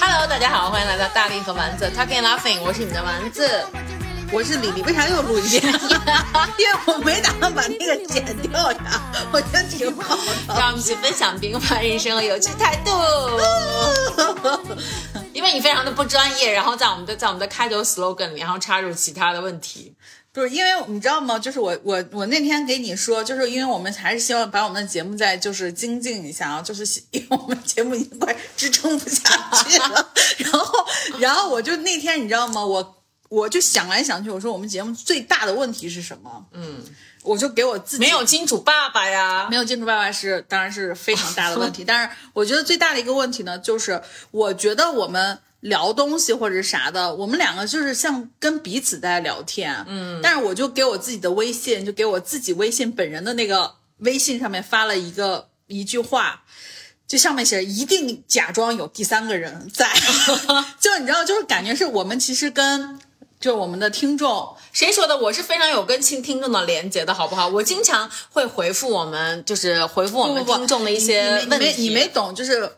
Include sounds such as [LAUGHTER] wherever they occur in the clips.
Hello，大家好，欢迎来到大力和丸子 Talking Laughing，我是你们的丸子。我是李李，为啥又录一遍？[LAUGHS] 因为我没打算把那个剪掉呀，[LAUGHS] 我觉得挺好的。让我们一起分享平凡人生和有趣态度。[LAUGHS] 因为你非常的不专业，然后在我们的在我们的开头 slogan 里面，然后插入其他的问题。不是因为你知道吗？就是我我我那天给你说，就是因为我们还是希望把我们的节目再就是精进一下啊，就是因为我们节目已经快支撑不下去了。[LAUGHS] 然后然后我就那天你知道吗？我我就想来想去，我说我们节目最大的问题是什么？嗯，我就给我自己没有金主爸爸呀，没有金主爸爸是当然是非常大的问题。[LAUGHS] 但是我觉得最大的一个问题呢，就是我觉得我们。聊东西或者啥的，我们两个就是像跟彼此在聊天，嗯，但是我就给我自己的微信，就给我自己微信本人的那个微信上面发了一个一句话，就上面写着一定假装有第三个人在，[LAUGHS] 就你知道，就是感觉是我们其实跟就我们的听众，谁说的？我是非常有跟亲听众的连接的，好不好？我经常会回复我们，就是回复我们听众的一些问题，你没懂，就是。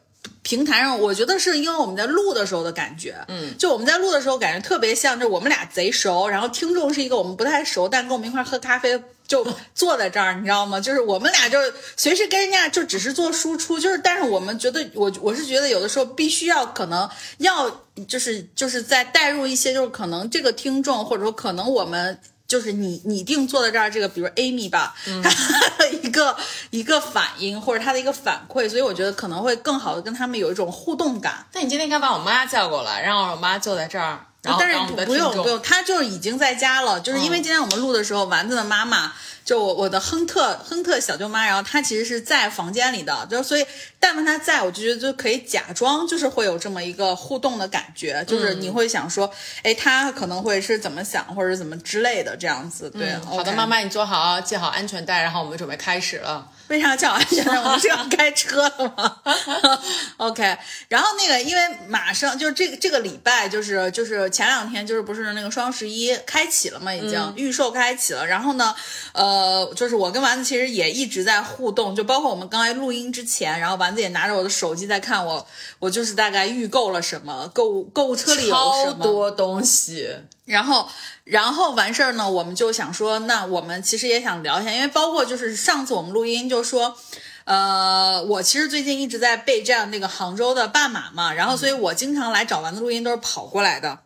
平台上，我觉得是因为我们在录的时候的感觉，嗯，就我们在录的时候感觉特别像，就我们俩贼熟，然后听众是一个我们不太熟，但跟我们一块喝咖啡就坐在这儿，你知道吗？[LAUGHS] 就是我们俩就随时跟人家就只是做输出，就是但是我们觉得我我是觉得有的时候必须要可能要就是就是在带入一些就是可能这个听众或者说可能我们。就是你你定坐在这儿，这个比如 Amy 吧，[LAUGHS] 他的一个一个反应或者他的一个反馈，所以我觉得可能会更好的跟他们有一种互动感。那你今天应该把我妈叫过来，让我妈坐在这儿，然后但是不用不用，她就已经在家了，就是因为今天我们录的时候，丸子的妈妈。就我我的亨特亨特小舅妈，然后她其实是在房间里的，就所以但凡她在，我就觉得就可以假装就是会有这么一个互动的感觉，就是你会想说，哎，她可能会是怎么想或者怎么之类的这样子。对，好的，妈妈你坐好，系好安全带，然后我们准备开始了。为啥叫安全带？我们是要开车的吗？[LAUGHS] OK，然后那个，因为马上就是这个这个礼拜，就是就是前两天就是不是那个双十一开启了嘛，已经预售开启了。然后呢，呃，就是我跟丸子其实也一直在互动，就包括我们刚才录音之前，然后丸子也拿着我的手机在看我，我就是大概预购了什么，购物购物车里有超多东西。然后，然后完事儿呢，我们就想说，那我们其实也想聊一下，因为包括就是上次我们录音就说，呃，我其实最近一直在备战那个杭州的半马嘛，然后所以我经常来找丸子录音都是跑过来的，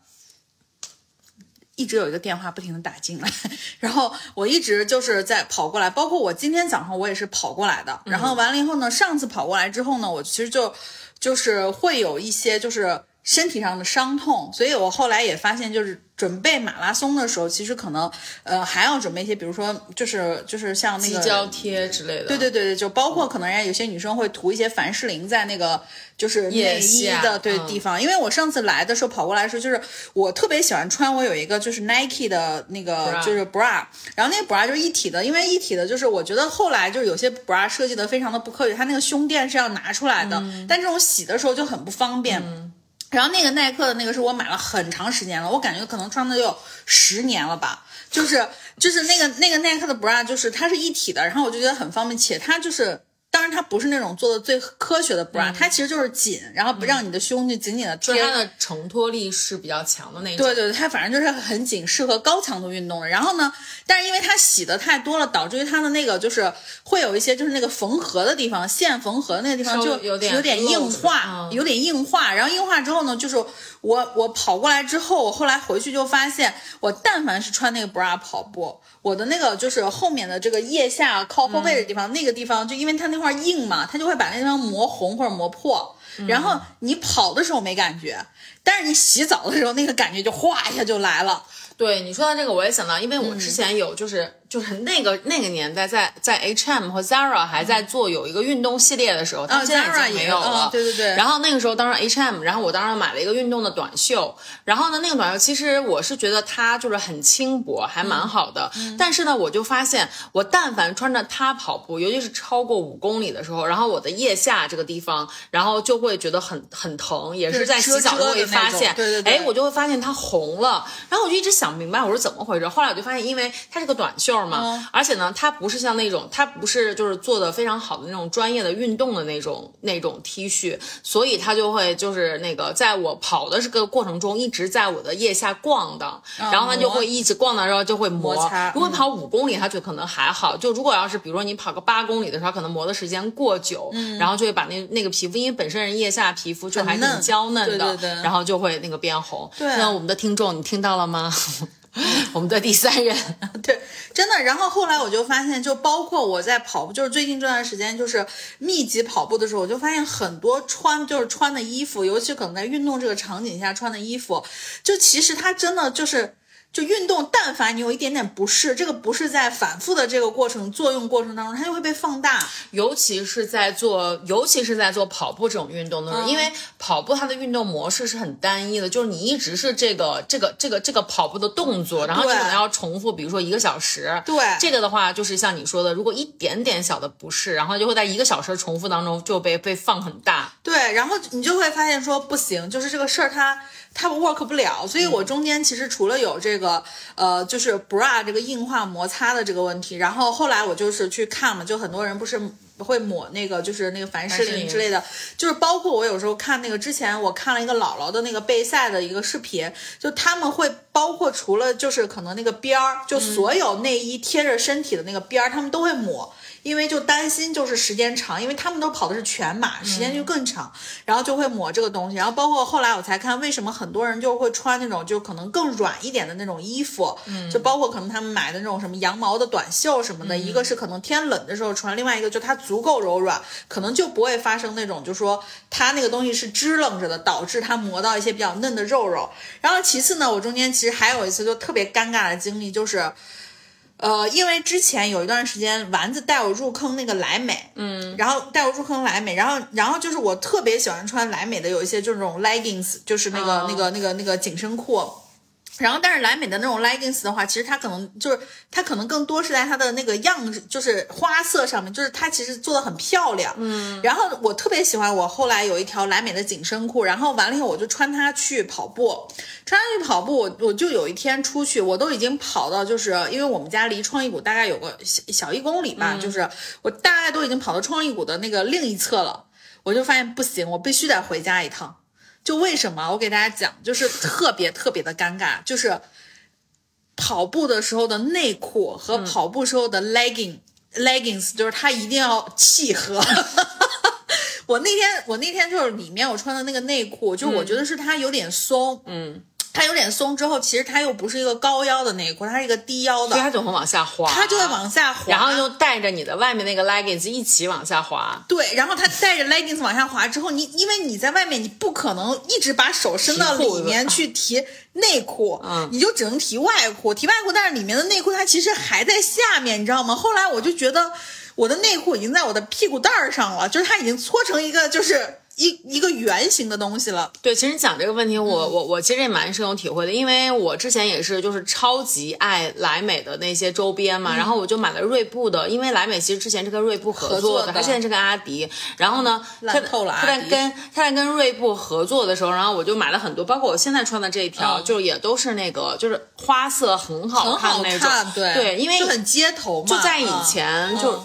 一直有一个电话不停的打进来，[LAUGHS] 然后我一直就是在跑过来，包括我今天早上我也是跑过来的，然后完了以后呢，上次跑过来之后呢，我其实就就是会有一些就是身体上的伤痛，所以我后来也发现就是。准备马拉松的时候，其实可能，呃，还要准备一些，比如说，就是就是像那个胶贴之类的。对对对对，就包括可能人家有些女生会涂一些凡士林在那个就是内衣的对地方。因为我上次来的时候跑过来的时候，就是我特别喜欢穿，我有一个就是 Nike 的那个就是 bra，然后那个 bra 就是一体的，因为一体的就是我觉得后来就是有些 bra 设计的非常的不科学，它那个胸垫是要拿出来的，但这种洗的时候就很不方便。然后那个耐克的那个是我买了很长时间了，我感觉可能穿的有十年了吧，就是就是那个那个耐克的 bra，就是它是一体的，然后我就觉得很方便，且它就是。当然，它不是那种做的最科学的 bra，它其实就是紧，然后不让你的胸就紧紧的贴。它的承托力是比较强的那种。对对，它反正就是很紧，适合高强度运动的。然后呢，但是因为它洗的太多了，导致于它的那个就是会有一些就是那个缝合的地方，线缝合的那个地方就有点有点硬化，有点硬化。然后硬化之后呢，就是我我跑过来之后，我后来回去就发现，我但凡是穿那个 bra 跑步。我的那个就是后面的这个腋下靠后背的地方，那个地方就因为它那块硬嘛，它就会把那地方磨红或者磨破。然后你跑的时候没感觉，但是你洗澡的时候那个感觉就哗一下就来了。对你说到这个，我也想到，因为我之前有就是。就是那个那个年代，在在 H&M 和 Zara 还在做有一个运动系列的时候，他们现在已经没有了。对对对。然后那个时候，当时 H&M，然后我当时买了一个运动的短袖。然后呢，那个短袖其实我是觉得它就是很轻薄，还蛮好的。但是呢，我就发现，我但凡穿着它跑步，尤其是超过五公里的时候，然后我的腋下这个地方，然后就会觉得很很疼，也是在洗澡的时候会发现。对对对。哎，我就会发现它红了。然后我就一直想不明白，我是怎么回事？后来我就发现，因为它是个短袖而且呢，它不是像那种，它不是就是做的非常好的那种专业的运动的那种那种 T 恤，所以它就会就是那个在我跑的这个过程中一直在我的腋下逛的，然后它就会一直逛的时候就会磨。如果跑五公里，它就可能还好；就如果要是比如说你跑个八公里的时候，可能磨的时间过久，然后就会把那那个皮肤，因为本身人腋下皮肤就还挺娇嫩的，然后就会那个变红。对，那我们的听众，你听到了吗？[LAUGHS] 我们的第三人，[LAUGHS] 对，真的。然后后来我就发现，就包括我在跑步，就是最近这段时间，就是密集跑步的时候，我就发现很多穿就是穿的衣服，尤其可能在运动这个场景下穿的衣服，就其实它真的就是。就运动，但凡你有一点点不适，这个不适在反复的这个过程作用过程当中，它就会被放大。尤其是在做，尤其是在做跑步这种运动的时候，因为跑步它的运动模式是很单一的，就是你一直是这个这个这个这个跑步的动作，然后你可能要重复，比如说一个小时。对，这个的话就是像你说的，如果一点点小的不适，然后就会在一个小时重复当中就被被放很大。对，然后你就会发现说不行，就是这个事儿它。它 work 不了，所以我中间其实除了有这个，呃，就是 bra 这个硬化摩擦的这个问题，然后后来我就是去看嘛，就很多人不是会抹那个，就是那个凡士林之类的，就是包括我有时候看那个之前我看了一个姥姥的那个备赛的一个视频，就他们会包括除了就是可能那个边儿，就所有内衣贴着身体的那个边儿，他们都会抹。因为就担心就是时间长，因为他们都跑的是全马，时间就更长，然后就会抹这个东西。然后包括后来我才看，为什么很多人就会穿那种就可能更软一点的那种衣服，就包括可能他们买的那种什么羊毛的短袖什么的，一个是可能天冷的时候穿，另外一个就它足够柔软，可能就不会发生那种就说它那个东西是支棱着的，导致它磨到一些比较嫩的肉肉。然后其次呢，我中间其实还有一次就特别尴尬的经历就是。呃，因为之前有一段时间，丸子带我入坑那个莱美，嗯，然后带我入坑莱美，然后然后就是我特别喜欢穿莱美的，有一些这种 leggings，就是那个那个那个那个紧身裤。然后，但是莱美的那种 leggings 的话，其实它可能就是它可能更多是在它的那个样，就是花色上面，就是它其实做的很漂亮。嗯。然后我特别喜欢我后来有一条莱美的紧身裤，然后完了以后我就穿它去跑步，穿上去跑步，我我就有一天出去，我都已经跑到就是因为我们家离创意谷大概有个小小一公里吧，就是我大概都已经跑到创意谷的那个另一侧了，我就发现不行，我必须得回家一趟。就为什么我给大家讲，就是特别特别的尴尬，就是跑步的时候的内裤和跑步时候的 legging leggings，就是它一定要契合。[LAUGHS] 我那天我那天就是里面我穿的那个内裤，就我觉得是它有点松，嗯。它有点松之后，其实它又不是一个高腰的内裤，它是一个低腰的，所以它就会往下滑，它就会往下滑，然后又带着你的外面那个 leggings 一起往下滑。对，然后它带着 leggings 往下滑之后，你因为你在外面，你不可能一直把手伸到里面去提内裤，嗯，你就只能提外裤，提外裤，但是里面的内裤它其实还在下面，你知道吗？后来我就觉得我的内裤已经在我的屁股蛋儿上了，就是它已经搓成一个就是。一一个圆形的东西了，对，其实讲这个问题，我我我其实也蛮深有体会的，因为我之前也是就是超级爱莱美的那些周边嘛，然后我就买了锐步的，因为莱美其实之前是跟锐步合作的，它现在是跟阿迪，然后呢，他他在跟他在跟锐步合作的时候，然后我就买了很多，包括我现在穿的这一条，就也都是那个就是花色很好看那种，对对，因为就很街头嘛，就在以前就。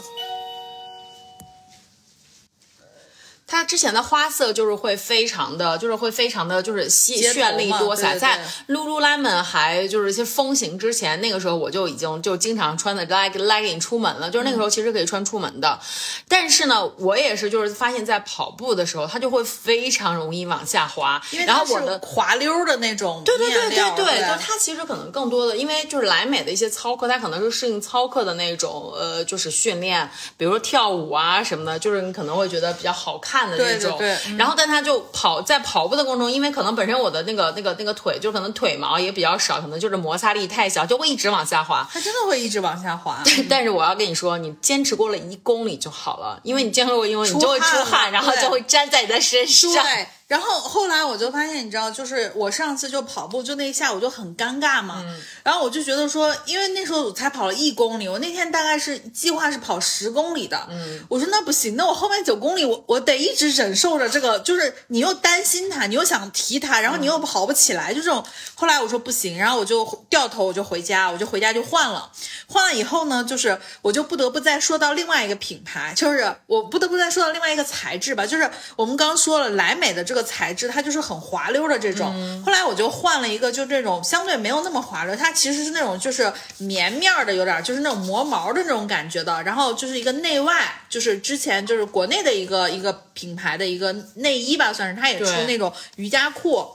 它之前的花色就是会非常的，就是会非常的就是细绚丽多彩。在 Lululemon 还就是一些风行之前，那个时候我就已经就经常穿的 leg legging 出门了，就是那个时候其实可以穿出门的。但是呢，我也是就是发现，在跑步的时候，它就会非常容易往下滑。然后我的滑溜的那种对对对对对，就它其实可能更多的，因为就是莱美的一些操课，它可能是适应操课的那种呃，就是训练，比如说跳舞啊什么的，就是你可能会觉得比较好看。看的那种，然后但他就跑在跑步的过程中，因为可能本身我的那个那个那个腿就可能腿毛也比较少，可能就是摩擦力太小，就会一直往下滑。它真的会一直往下滑。但是我要跟你说，你坚持过了一公里就好了，因为你坚持过，因为你就会出汗，然后就会粘在你的身上。对，然后后来我就发现，你知道，就是我上次就跑步，就那一下午就很尴尬嘛。然后我就觉得说，因为那时候我才跑了一公里，我那天大概是计划是跑十公里的。嗯，我说那不行，那我后面九公里我我得一直忍受着这个，就是你又担心他，你又想提他，然后你又跑不起来，就这种。后来我说不行，然后我就掉头，我就回家，我就回家就换了。换了以后呢，就是我就不得不再说到另外一个品牌，就是我不得不再说到另外一个材质吧，就是我们刚说了莱美的这。个材质它就是很滑溜的这种，后来我就换了一个，就这种相对没有那么滑溜，它其实是那种就是棉面的，有点就是那种磨毛的那种感觉的。然后就是一个内外，就是之前就是国内的一个一个品牌的一个内衣吧，算是它也出那种瑜伽裤。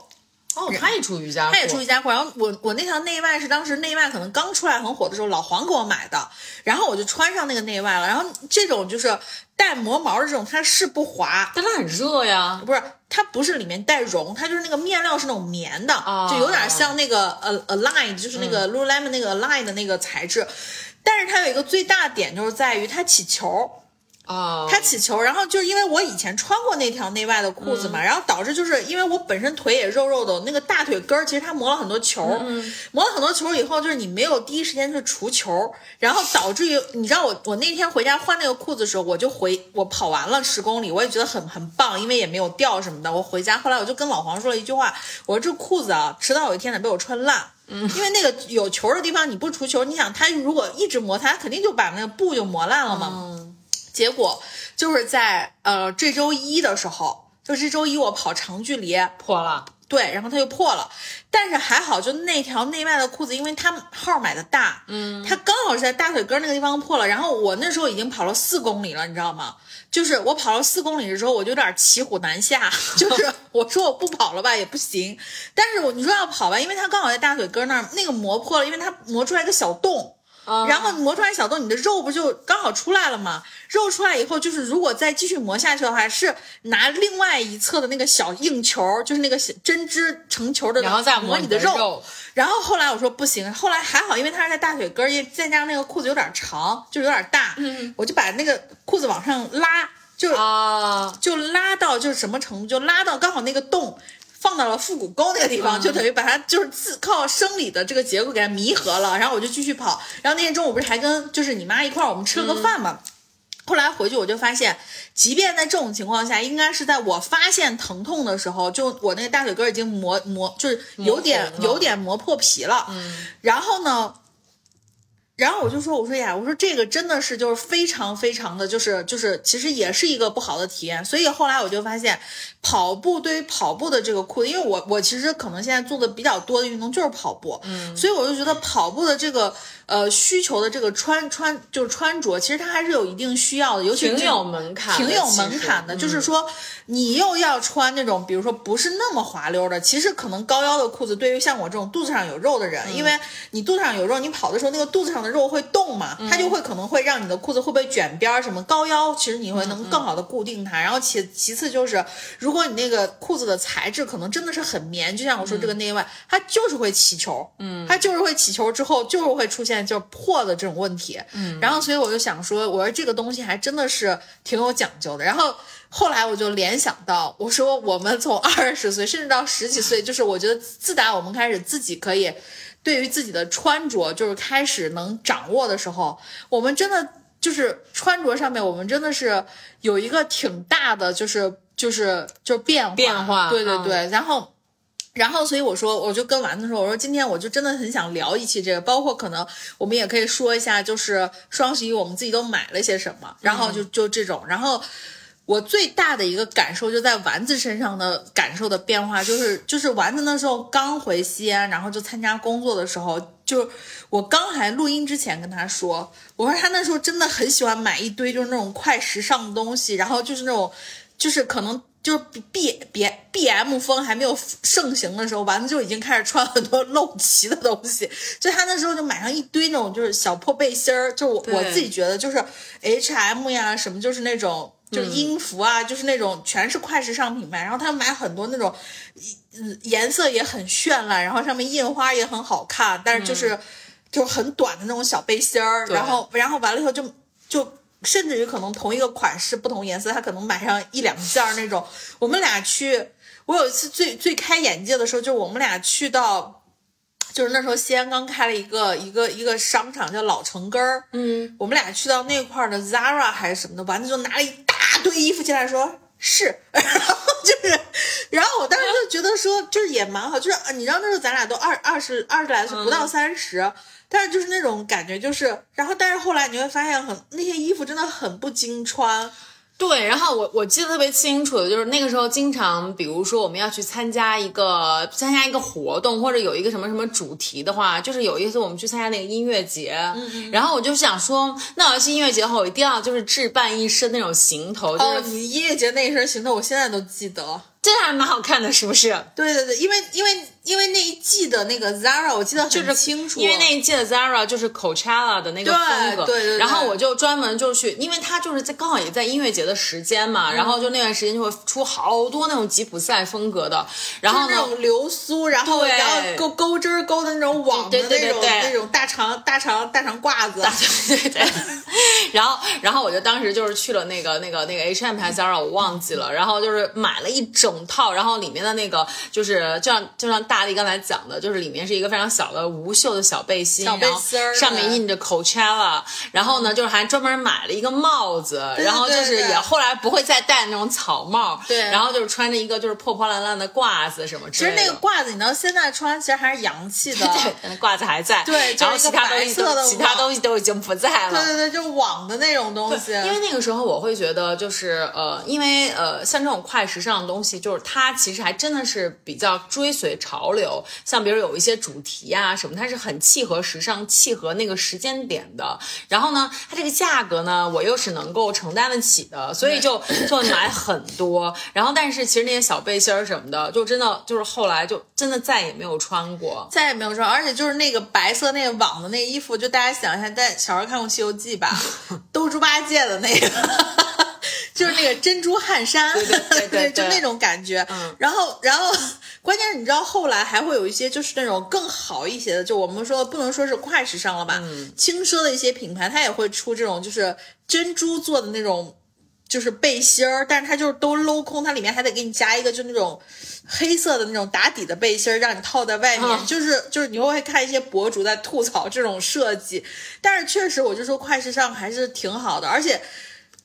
哦，他也出瑜伽，裤，他也出瑜伽裤。然后我我那条内外是当时内外可能刚出来很火的时候，老黄给我买的，然后我就穿上那个内外了。然后这种就是带磨毛的这种，它是不滑，但它很热呀，不是。它不是里面带绒，它就是那个面料是那种棉的，就有点像那个呃 Align，就是那个 Lululemon 那个 Align 的那个材质。但是它有一个最大点，就是在于它起球。啊，它起球，然后就是因为我以前穿过那条内外的裤子嘛，然后导致就是因为我本身腿也肉肉的，那个大腿根儿其实它磨了很多球，磨了很多球以后，就是你没有第一时间去除球，然后导致于你知道我我那天回家换那个裤子的时候，我就回我跑完了十公里，我也觉得很很棒，因为也没有掉什么的。我回家后来我就跟老黄说了一句话，我说这裤子啊，迟早有一天得被我穿烂，因为那个有球的地方你不除球，你想它如果一直摩擦，它肯定就把那个布就磨烂了嘛。结果就是在呃这周一的时候，就这周一我跑长距离破了，对，然后它就破了，但是还好，就那条内外的裤子，因为它号买的大，嗯，它刚好是在大腿根那个地方破了。然后我那时候已经跑了四公里了，你知道吗？就是我跑了四公里的时候，我就有点骑虎难下，[LAUGHS] 就是我说我不跑了吧也不行，但是我你说要跑吧，因为它刚好在大腿根那儿，那个磨破了，因为它磨出来个小洞。然后磨出来小洞，你的肉不就刚好出来了吗？肉出来以后，就是如果再继续磨下去的话，是拿另外一侧的那个小硬球，就是那个针织成球的，然后再磨你的肉。然后后来我说不行，后来还好，因为它是在大腿根儿，再加上那个裤子有点长，就有点大，我就把那个裤子往上拉，就啊，就拉到就是什么程度，就拉到刚好那个洞。放到了腹股沟那个地方，就等于把它就是自靠生理的这个结构给它弥合了，然后我就继续跑。然后那天中午不是还跟就是你妈一块儿我们吃了个饭嘛？后来回去我就发现，即便在这种情况下，应该是在我发现疼痛的时候，就我那个大腿根已经磨磨，就是有点有点磨破皮了。嗯，然后呢？然后我就说，我说呀，我说这个真的是就是非常非常的就是就是其实也是一个不好的体验。所以后来我就发现，跑步对于跑步的这个裤子，因为我我其实可能现在做的比较多的运动就是跑步，嗯，所以我就觉得跑步的这个。呃，需求的这个穿穿就是穿着，其实它还是有一定需要的，尤其挺有门槛，挺有门槛的。就是说，你又要穿那种，比如说不是那么滑溜的，其实可能高腰的裤子，对于像我这种肚子上有肉的人，因为你肚子上有肉，你跑的时候那个肚子上的肉会动嘛，它就会可能会让你的裤子会不会卷边儿什么。高腰其实你会能更好的固定它。然后其其次就是，如果你那个裤子的材质可能真的是很棉，就像我说这个内外，它就是会起球，嗯，它就是会起球之后就是会出现。就破的这种问题，嗯，然后所以我就想说，我说这个东西还真的是挺有讲究的。然后后来我就联想到，我说我们从二十岁甚至到十几岁，就是我觉得自打我们开始自己可以对于自己的穿着就是开始能掌握的时候，我们真的就是穿着上面，我们真的是有一个挺大的就是就是就变化变化，对对对，然后。然后，所以我说，我就跟丸子说，我说今天我就真的很想聊一期这个，包括可能我们也可以说一下，就是双十一我们自己都买了些什么，然后就就这种。然后我最大的一个感受就在丸子身上的感受的变化，就是就是丸子那时候刚回西安，然后就参加工作的时候，就我刚还录音之前跟他说，我说他那时候真的很喜欢买一堆就是那种快时尚的东西，然后就是那种就是可能。就是 B B B M 风还没有盛行的时候，丸子就已经开始穿很多露脐的东西。就他那时候就买上一堆那种就是小破背心儿，就我我自己觉得就是 H M 呀什么，就是那种就是音符啊，就是那种全是快时尚品牌。然后他买很多那种，嗯，颜色也很绚烂，然后上面印花也很好看，但是就是就很短的那种小背心儿。然后然后完了以后就就。甚至于可能同一个款式不同颜色，他可能买上一两件儿那种。我们俩去，我有一次最最开眼界的时候，就是我们俩去到，就是那时候西安刚开了一个一个一个商场叫老城根儿，嗯，我们俩去到那块儿的 Zara 还是什么的，完了就拿了一大堆衣服进来，说是，[LAUGHS] 然后就是，然后我当时就觉得说，就是也蛮好，就是你知道那时候咱俩都二二十二十来岁，不到三十。但是就是那种感觉，就是，然后但是后来你会发现，很那些衣服真的很不经穿。对，然后我我记得特别清楚的就是那个时候，经常比如说我们要去参加一个参加一个活动，或者有一个什么什么主题的话，就是有一次我们去参加那个音乐节，然后我就想说，那我要去音乐节的话，我一定要就是置办一身那种行头。哦，你音乐节那一身行头，我现在都记得。这还蛮好看的，是不是？对对对，因为因为因为那一季的那个 Zara 我记得很清楚，因为那一季的 Zara 就是 Coachella 的那个风格，对对对。然后我就专门就去，因为它就是在刚好也在音乐节的时间嘛，然后就那段时间就会出好多那种吉普赛风格的，然后那种流苏，然后然后勾勾针勾的那种网的那种那种大长大长大长褂子，对 [LAUGHS] 对对。[LAUGHS] 然后然后我就当时就是去了那个那个那个 H&M 还是 Zara 我忘记了，然后就是买了一。整套，然后里面的那个就是就像就像大力刚才讲的，就是里面是一个非常小的无袖的小背心，小背心儿，上面印着 Coachella，然后呢，就是还专门买了一个帽子，然后就是也后来不会再戴那种草帽，对，然后就是穿着一个就是破破烂烂的褂子什么之类的。其实那个褂子你到现在穿，其实还是洋气的，[LAUGHS] 对，褂子还在，对，然后其他东西其他东西都已经不在了，对对对，就网的那种东西。因为那个时候我会觉得就是呃，因为呃，像这种快时尚的东西，就是它其实。还真的是比较追随潮流，像比如有一些主题啊什么，它是很契合时尚、契合那个时间点的。然后呢，它这个价格呢，我又是能够承担得起的，所以就就买很多。然后，但是其实那些小背心儿什么的，就真的就是后来就真的再也没有穿过，再也没有穿。而且就是那个白色那个网的那衣服，就大家想一下，在小时候看过《西游记》吧，[LAUGHS] 都猪八戒的那个。[LAUGHS] 就是那个珍珠汗衫，对对对，[LAUGHS] 就那种感觉。然后，然后，关键是你知道，后来还会有一些就是那种更好一些的，就我们说不能说是快时尚了吧，轻奢的一些品牌，它也会出这种就是珍珠做的那种就是背心儿，但是它就是都镂空，它里面还得给你加一个就那种黑色的那种打底的背心儿，让你套在外面。就是就是你会看一些博主在吐槽这种设计，但是确实我就说快时尚还是挺好的，而且。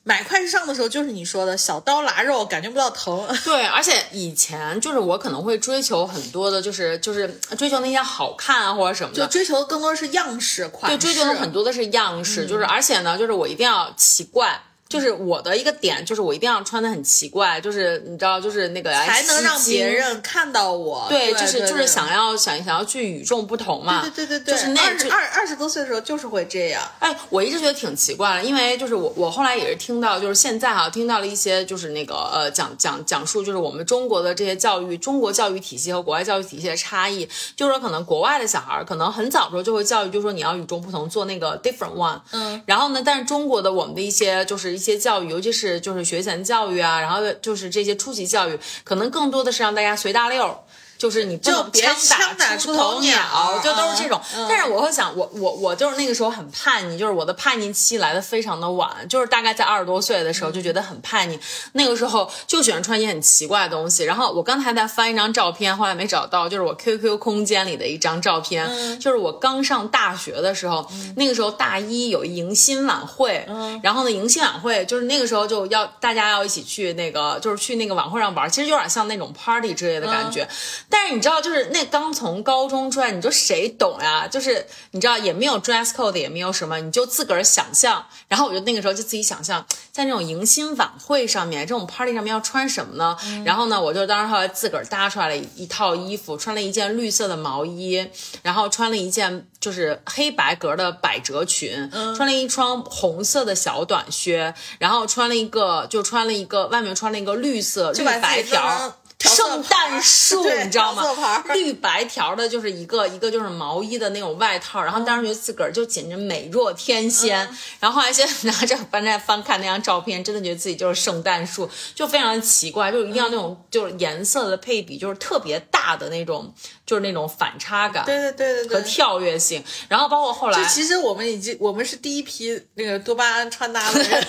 买快时尚的时候，就是你说的小刀拉肉，感觉不到疼。[LAUGHS] [LAUGHS] 对，而且以前就是我可能会追求很多的，就是就是追求那些好看啊或者什么的，就追求的更多是样式款式。对，追求的很多的是样式，就是而且呢，就是我一定要奇怪。就是我的一个点，就是我一定要穿的很奇怪，就是你知道，就是那个才能让别人看到我。对，就是就是想要想想要去与众不同嘛。对对对对，就是那二二十多岁的时候就是会这样。哎，我一直觉得挺奇怪的，因为就是我我后来也是听到，就是现在哈听到了一些就是那个呃讲讲讲述，就是我们中国的这些教育，中国教育体系和国外教育体系的差异，就是说可能国外的小孩可能很早时候就会教育，就说你要与众不同，做那个 different one。嗯。然后呢，但是中国的我们的一些就是一些教育，尤其是就是学前教育啊，然后就是这些初级教育，可能更多的是让大家随大溜儿。就是你不能枪打出头鸟，就都是这种。但是我会想，我我我就是那个时候很叛逆，就是我的叛逆期来的非常的晚，就是大概在二十多岁的时候就觉得很叛逆。那个时候就喜欢穿一些很奇怪的东西。然后我刚才在翻一张照片，后来没找到，就是我 QQ 空间里的一张照片，就是我刚上大学的时候，那个时候大一有迎新晚会，然后呢迎新晚会就是那个时候就要大家要一起去那个，就是去那个晚会上玩，其实有点像那种 party 之类的感觉。但是你知道，就是那刚从高中出来，你说谁懂呀？就是你知道，也没有 dress code，也没有什么，你就自个儿想象。然后我就那个时候就自己想象，在那种迎新晚会上面，这种 party 上面要穿什么呢？然后呢，我就当时后来自个儿搭出来了一套衣服，穿了一件绿色的毛衣，然后穿了一件就是黑白格的百褶裙，穿了一双红色的小短靴，然后穿了一个就穿了一个外面穿了一个绿色绿白条。圣诞树，[LAUGHS] 你知道吗？绿白条的，就是一个一个就是毛衣的那种外套，然后当时觉得自个儿就简直美若天仙。[LAUGHS] 然后后来现在 [LAUGHS] 拿着翻在翻看那张照片，真的觉得自己就是圣诞树，就非常的奇怪，就是一定要那种就是颜色的配比，就是特别大的那种。就是那种反差感，对对对对和跳跃性，然后包括后来，就其实我们已经我们是第一批那个多巴胺穿搭的人，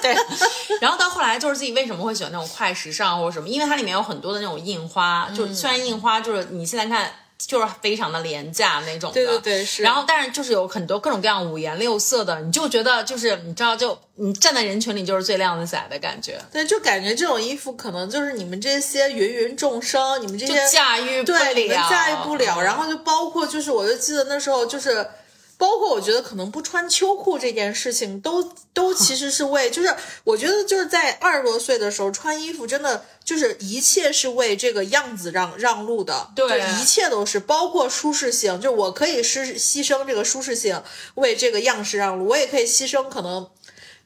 对，然后到后来就是自己为什么会喜欢那种快时尚或者什么，因为它里面有很很多的那种印花，就虽然印花就是你现在看。就是非常的廉价那种的，对对对，是。然后，但是就是有很多各种各样五颜六色的，你就觉得就是你知道，就你站在人群里就是最靓的仔的感觉。对，就感觉这种衣服可能就是你们这些芸芸众生，你们这些驾驭不了，驾驭不了。然后就包括就是，我就记得那时候就是。包括我觉得可能不穿秋裤这件事情，都都其实是为，就是我觉得就是在二十多岁的时候穿衣服，真的就是一切是为这个样子让让路的，对，一切都是包括舒适性，就我可以是牺牲这个舒适性为这个样式让路，我也可以牺牲可能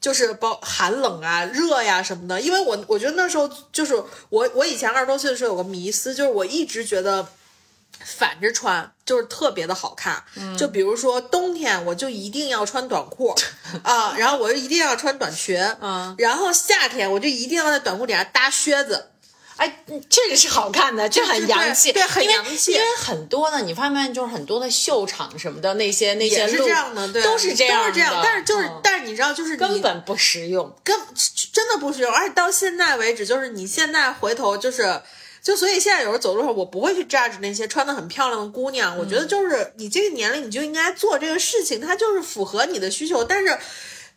就是包寒冷啊、热呀什么的，因为我我觉得那时候就是我我以前二十多岁的时候有个迷思，就是我一直觉得。反着穿就是特别的好看，就比如说冬天我就一定要穿短裤 [LAUGHS] 啊，然后我就一定要穿短裙，嗯，然后夏天我就一定要在短裤底下搭靴子，哎，这个是好看的，这很洋气，对，很洋气。因为很多呢，你发现就是很多的秀场什么的那些那些是这样的，对，都是这样，都是这样。但是就是，但是你知道，就是根本不实用，根真的不实用，而且到现在为止，就是你现在回头就是。就所以现在有时候走路上，我不会去 judge 那些穿的很漂亮的姑娘。我觉得就是你这个年龄，你就应该做这个事情，它就是符合你的需求。但是，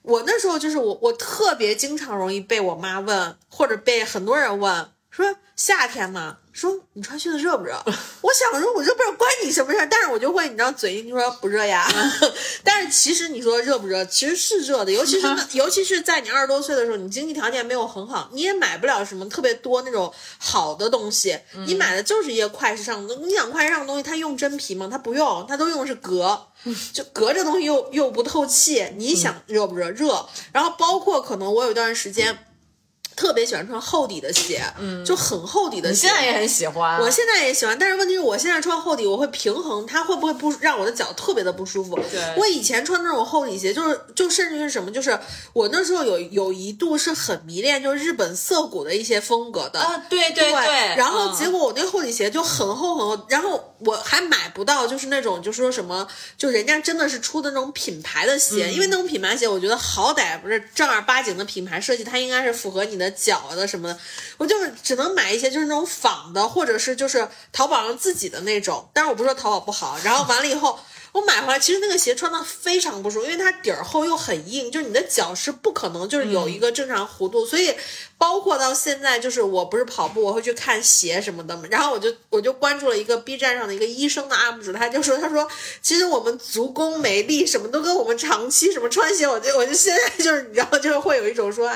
我那时候就是我，我特别经常容易被我妈问，或者被很多人问，说夏天嘛。说你穿靴子热不热？我想说，我热不热关你什么事儿？但是我就会，你知道，嘴硬说不热呀。[LAUGHS] 但是其实你说热不热，其实是热的。尤其是 [LAUGHS] 尤其是在你二十多岁的时候，你经济条件没有很好，你也买不了什么特别多那种好的东西。你买的就是一些快时尚的。你想快时尚的东西，它用真皮吗？它不用，它都用的是革。就革这东西又又不透气。你想热不热？热。然后包括可能我有一段时间。特别喜欢穿厚底的鞋，嗯，就很厚底的鞋。现在也很喜欢，我现在也喜欢，但是问题是我现在穿厚底，我会平衡，它会不会不让我的脚特别的不舒服？对，我以前穿那种厚底鞋，就是就甚至是什么，就是我那时候有有一度是很迷恋，就是日本涩谷的一些风格的啊，对对对。然后结果我那厚底鞋就很厚很厚，然后我还买不到，就是那种就是说什么，就人家真的是出的那种品牌的鞋，因为那种品牌鞋，我觉得好歹不是正儿八经的品牌设计，它应该是符合你的。脚的什么的，我就是只能买一些就是那种仿的，或者是就是淘宝上自己的那种。但是我不说淘宝不好。然后完了以后，我买回来，其实那个鞋穿的非常不舒服，因为它底儿厚又很硬，就是你的脚是不可能就是有一个正常弧度。所以包括到现在，就是我不是跑步，我会去看鞋什么的嘛。然后我就我就关注了一个 B 站上的一个医生的 UP 主，他就说他说其实我们足弓没力，什么都跟我们长期什么穿鞋，我就我就现在就是你知道，就是会有一种说。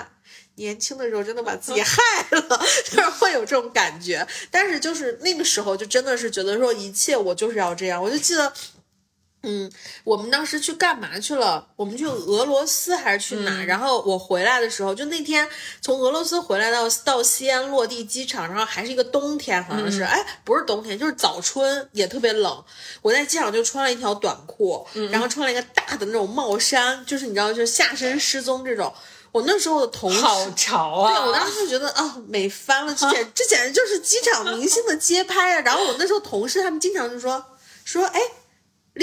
年轻的时候真的把自己害了，[LAUGHS] 就是会有这种感觉。但是就是那个时候就真的是觉得说一切我就是要这样。我就记得，嗯，我们当时去干嘛去了？我们去俄罗斯还是去哪？然后我回来的时候，就那天从俄罗斯回来到到西安落地机场，然后还是一个冬天，好像是，哎，不是冬天，就是早春，也特别冷。我在机场就穿了一条短裤，然后穿了一个大的那种帽衫，就是你知道，就下身失踪这种。我那时候的同事好潮啊！对我当时就觉得啊，美翻了，这简这简直就是机场明星的街拍啊！然后我那时候同事他们经常就说说，哎。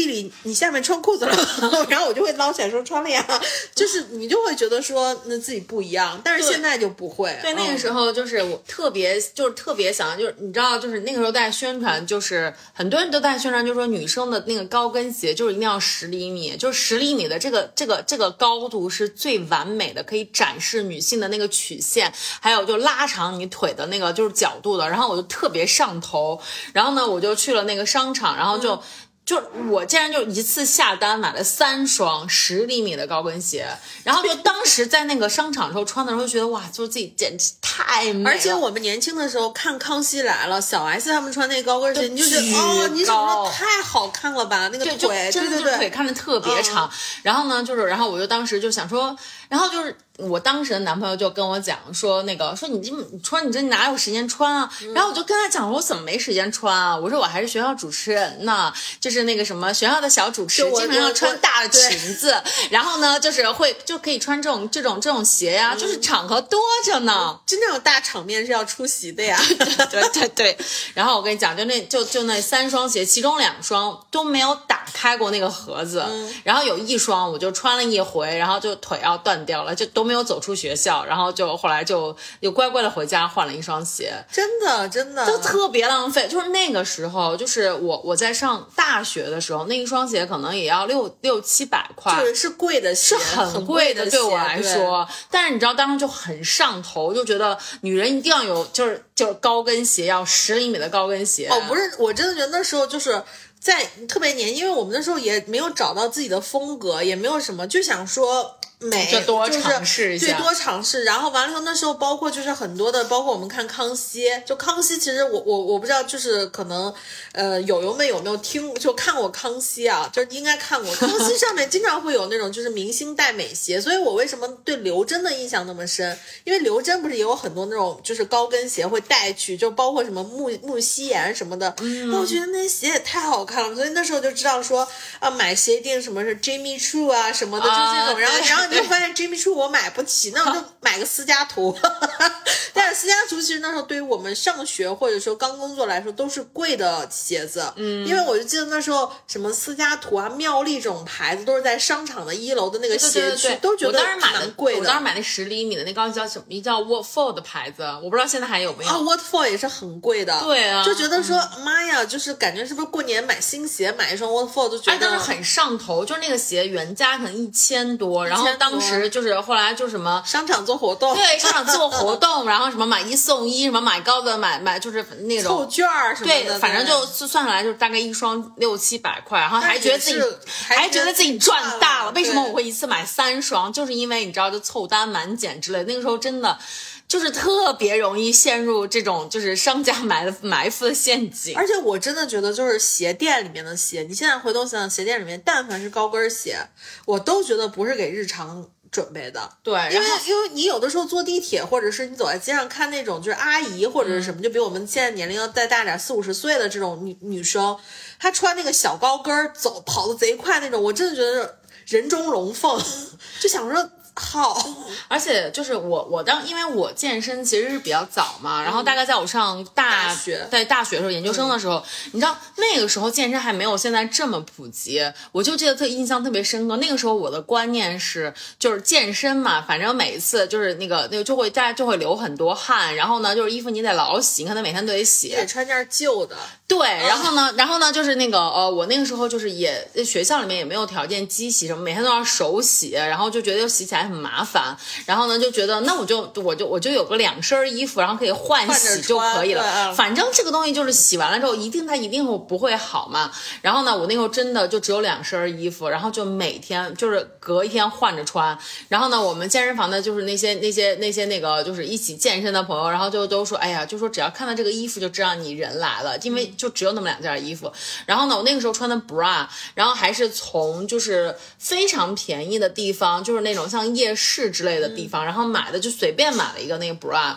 丽丽，你下面穿裤子了，[LAUGHS] 然后我就会捞起来说穿了呀，[LAUGHS] 就是你就会觉得说那自己不一样，但是现在就不会。对，那个时候就是我特别就是特别想，就是你知道，就是那个时候在宣传，就是很多人都在宣传，就是说女生的那个高跟鞋就是一定要十厘米，就是十厘米的这个这个这个高度是最完美的，可以展示女性的那个曲线，还有就拉长你腿的那个就是角度的。然后我就特别上头，然后呢，我就去了那个商场，然后就。就我竟然就一次下单买了三双十厘米的高跟鞋，然后就当时在那个商场时候穿的时候，觉得哇，就是自己简直太美了。而且我们年轻的时候看《康熙来了》，小 S 他们穿那高跟鞋，你就觉得哦，你怎么说太好看了吧？那个腿，对对对，腿看着特别长。然后呢，就是，然后我就当时就想说，然后就是。我当时的男朋友就跟我讲说，那个说你这你说你这哪有时间穿啊？然后我就跟他讲，我怎么没时间穿啊？我说我还是学校主持人呢，就是那个什么学校的小主持，经常要穿大的裙子，然后呢，就是会就可以穿这种这种这种鞋呀，就是场合多着呢。就那种大场面是要出席的呀。[LAUGHS] 对对对。然后我跟你讲，就那就就那三双鞋，其中两双都没有打开过那个盒子，然后有一双我就穿了一回，然后就腿要断掉了，就都。没有走出学校，然后就后来就又乖乖的回家换了一双鞋，真的真的就特别浪费。就是那个时候，就是我我在上大学的时候，那一双鞋可能也要六六七百块，对，是贵的鞋，是很贵的，对我来说。但是你知道，当时就很上头，就觉得女人一定要有，就是就是高跟鞋，要十厘米的高跟鞋。哦，不是，我真的觉得那时候就是在特别年，因为我们那时候也没有找到自己的风格，也没有什么，就想说。美就多尝试一下，最多尝试。然后完了以后，那时候包括就是很多的，包括我们看康熙，就康熙，其实我我我不知道，就是可能，呃，友友们有没有听就看过康熙啊？就应该看过康熙上面经常会有那种就是明星带美鞋，所以我为什么对刘真的印象那么深？因为刘真不是也有很多那种就是高跟鞋会带去，就包括什么木木希言什么的。那我觉得那些鞋也太好看了，所以那时候就知道说啊，买鞋一定什么是 Jimmy Choo 啊什么的，就这种。然后然后。你就发现 Jimmy Choo 我买不起，那我就买个私家图。[LAUGHS] 但是私家图其实那时候对于我们上学或者说刚工作来说都是贵的鞋子。嗯，因为我就记得那时候什么私家图啊、妙丽这种牌子都是在商场的一楼的那个鞋区，都觉得蛮贵的。我当时买那十厘米的那高叫什么？一叫 Waterfall 的牌子，我不知道现在还有没有。啊，Waterfall 也是很贵的。对啊，就觉得说妈呀，就是感觉是不是过年买新鞋买一双 Waterfall 都觉得很上头。就是那个鞋原价可能一千多，然后。当时就是后来就什么商场做活动，对商场做活动，[LAUGHS] 然后什么买一送一，什么买高的买买就是那种凑券儿什么的，对，反正就算下来就大概一双六七百块，然后还觉得自己还觉得自己赚大了。为什么我会一次买三双？就是因为你知道，就凑单满减之类。那个时候真的。就是特别容易陷入这种就是商家埋的埋伏的陷阱，而且我真的觉得就是鞋店里面的鞋，你现在回头想想，鞋店里面但凡是高跟鞋，我都觉得不是给日常准备的。对，因为因为你有的时候坐地铁，或者是你走在街上看那种就是阿姨或者是什么，就比我们现在年龄要再大点四五十岁的这种女女生，她穿那个小高跟走跑的贼快那种，我真的觉得人中龙凤，[LAUGHS] 就想说。好，[LAUGHS] 而且就是我，我当因为我健身其实是比较早嘛，然后大概在我上大学，在大学的时候，研究生的时候，你知道那个时候健身还没有现在这么普及，我就记得特印象特别深刻。那个时候我的观念是，就是健身嘛，反正每一次就是那个那个就会大家就会流很多汗，然后呢就是衣服你得老洗，你可能每天都得洗，得穿件旧的。对，然后呢，然后呢就是那个呃，我那个时候就是也学校里面也没有条件机洗什么，每天都要手洗，然后就觉得洗起来。很麻烦，然后呢就觉得那我就我就我就有个两身衣服，然后可以换洗就可以了。反正这个东西就是洗完了之后，一定它一定会不会好嘛。然后呢，我那时候真的就只有两身衣服，然后就每天就是隔一天换着穿。然后呢，我们健身房的就是那些那些那些那个就是一起健身的朋友，然后就都说，哎呀，就说只要看到这个衣服就知道你人来了，因为就只有那么两件衣服。然后呢，我那个时候穿的 bra，然后还是从就是非常便宜的地方，就是那种像。夜市之类的地方，然后买的就随便买了一个那个 bra。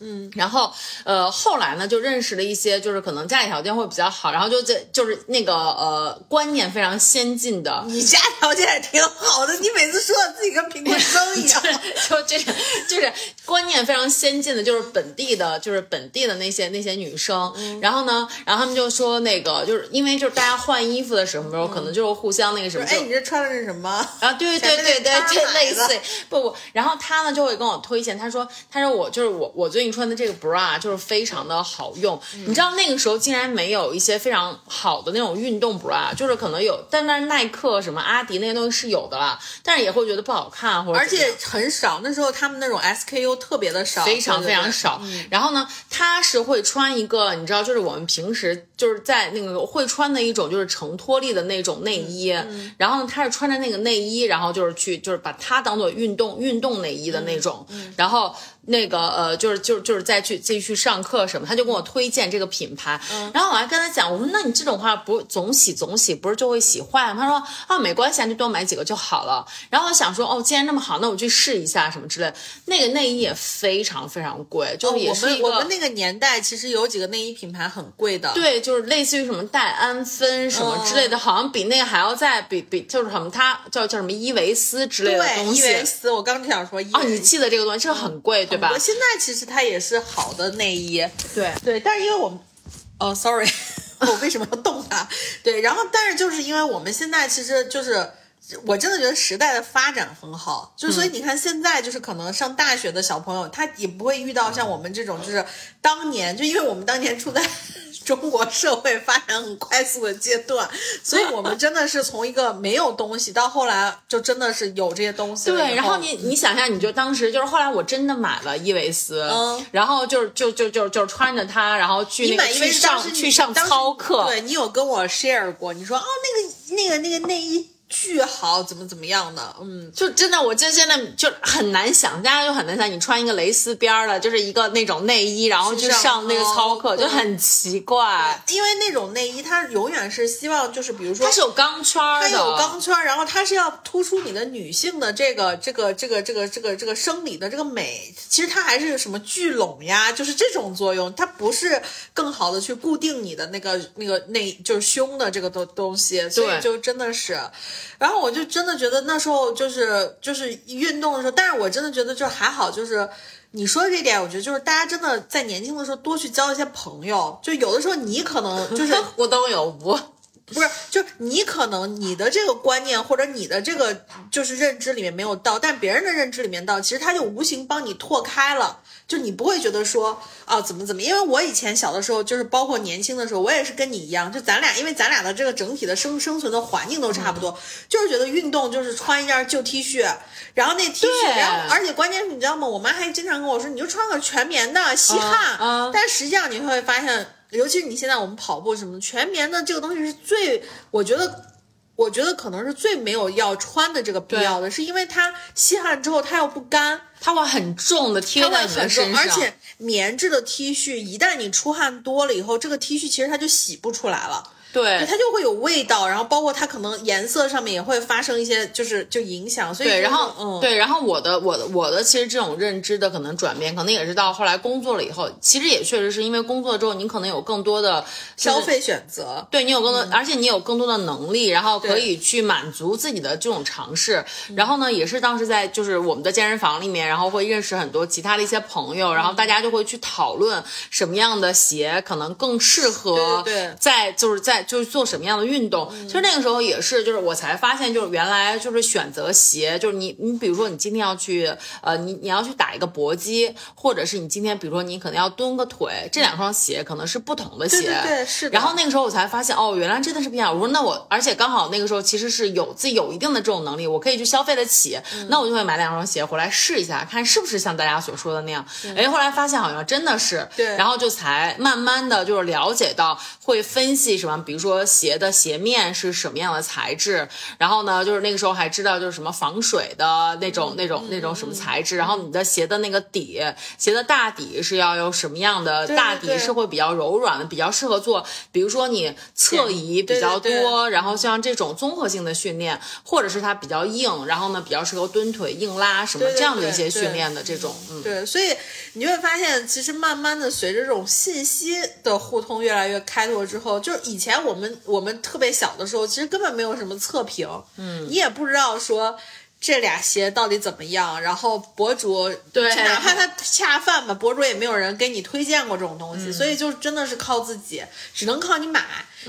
嗯，然后呃，后来呢，就认识了一些，就是可能家里条件会比较好，然后就这就是那个呃观念非常先进的。[LAUGHS] 你家条件也挺好的，你每次说的自己跟贫困生一样，就就是就是观念非常先进的，就是本地的，就是本地的那些那些女生。然后呢，然后他们就说那个就是因为就是大家换衣服的时候，可能就是互相那个什么。哎，你这穿的是什么？然后，对对对对对，这类似不不，然后他呢就会跟我推荐，他说他说我就是我我最近。穿的这个 bra 就是非常的好用，你知道那个时候竟然没有一些非常好的那种运动 bra，就是可能有，但那耐克什么阿迪那些东西是有的啦，但是也会觉得不好看，或者而且很少。那时候他们那种 SKU 特别的少，非常非常少。然后呢，他是会穿一个，你知道，就是我们平时就是在那个会穿的一种就是承托力的那种内衣，然后呢他是穿着那个内衣，然后就是去就是把它当做运动运动内衣的那种，然后。那个呃，就是就是就是再去继续上课什么，他就跟我推荐这个品牌，然后我还跟他讲，我说那你这种话不总洗总洗，不是就会洗坏吗？他说啊，没关系，啊，就多买几个就好了。然后我想说，哦，既然那么好，那我去试一下什么之类。那个内衣也非常非常贵，就也是我们我们那个年代其实有几个内衣品牌很贵的，对，就是类似于什么戴安芬什么之类的，好像比那个还要再比比就是什么，它叫叫什么伊维斯之类的东西。伊维斯，我刚就想说，哦，你记得这个东西，这个很贵。对吧？我现在其实它也是好的内衣，对对，但是因为我们，哦，sorry，[LAUGHS] 我为什么要动它？对，然后但是就是因为我们现在其实就是我真的觉得时代的发展很好，就所以你看现在就是可能上大学的小朋友，他也不会遇到像我们这种，就是当年就因为我们当年处在。中国社会发展很快速的阶段，[LAUGHS] 所以我们真的是从一个没有东西到后来就真的是有这些东西。对，然后你你想象，你就当时就是后来我真的买了伊维斯，嗯，然后就是就就就就穿着它，然后去那个去上去上操课。对你有跟我 share 过，你说哦那个那个那个内衣。巨好，怎么怎么样的？嗯，就真的，我就现在就很难想，大家就很难想，你穿一个蕾丝边儿的，就是一个那种内衣，然后去上那个操课，就很奇怪。因为那种内衣，它永远是希望就是，比如说它是有钢圈的，它有钢圈，然后它是要突出你的女性的这个这个这个这个这个这个生理的这个美。其实它还是什么聚拢呀，就是这种作用，它不是更好的去固定你的那个那个内就是胸的这个东东西，所以就真的是。然后我就真的觉得那时候就是就是运动的时候，但是我真的觉得就还好，就是你说的这点，我觉得就是大家真的在年轻的时候多去交一些朋友，就有的时候你可能就是 [LAUGHS] 互动有无。不是，就你可能你的这个观念或者你的这个就是认知里面没有到，但别人的认知里面到，其实他就无形帮你拓开了，就你不会觉得说啊怎么怎么，因为我以前小的时候就是包括年轻的时候，我也是跟你一样，就咱俩因为咱俩的这个整体的生生存的环境都差不多，就是觉得运动就是穿一件旧 T 恤，然后那 T 恤，然后而且关键是你知道吗？我妈还经常跟我说，你就穿个全棉的吸汗，但实际上你会发现。尤其是你现在我们跑步什么全棉的这个东西是最，我觉得，我觉得可能是最没有要穿的这个必要的，是因为它吸汗之后它又不干，它会很重的贴在你的身上，而且棉质的 T 恤一旦你出汗多了以后，这个 T 恤其实它就洗不出来了。对，它就会有味道，然后包括它可能颜色上面也会发生一些，就是就影响。所以对，然后嗯，对，然后我的我的我的其实这种认知的可能转变，可能也是到后来工作了以后，其实也确实是因为工作之后，你可能有更多的消费选择，对你有更多，而且你有更多的能力，然后可以去满足自己的这种尝试。然后呢，也是当时在就是我们的健身房里面，然后会认识很多其他的一些朋友，然后大家就会去讨论什么样的鞋可能更适合对，在就是在就是做什么样的。运动其实那个时候也是，就是我才发现，就是原来就是选择鞋，就是你你比如说你今天要去呃你你要去打一个搏击，或者是你今天比如说你可能要蹲个腿，这两双鞋可能是不同的鞋。对对是。然后那个时候我才发现哦，原来真的是不一样。我说那我而且刚好那个时候其实是有自己有一定的这种能力，我可以去消费得起，那我就会买两双鞋回来试一下，看是不是像大家所说的那样。哎，后来发现好像真的是。对。然后就才慢慢的就是了解到会分析什么，比如说鞋的。鞋面是什么样的材质？然后呢，就是那个时候还知道就是什么防水的那种、那种、那种什么材质。然后你的鞋的那个底，鞋的大底是要有什么样的？大底是会比较柔软的，比较适合做，比如说你侧移比较多，然后像这种综合性的训练，或者是它比较硬，然后呢比较适合蹲腿、硬拉什么这样的一些训练的这种。嗯，对，所以你会发现，其实慢慢的随着这种信息的互通越来越开拓之后，就是以前我们我们。特别小的时候，其实根本没有什么测评，嗯，你也不知道说这俩鞋到底怎么样。然后博主对，哪怕他恰饭吧，博主也没有人给你推荐过这种东西，所以就真的是靠自己，只能靠你买。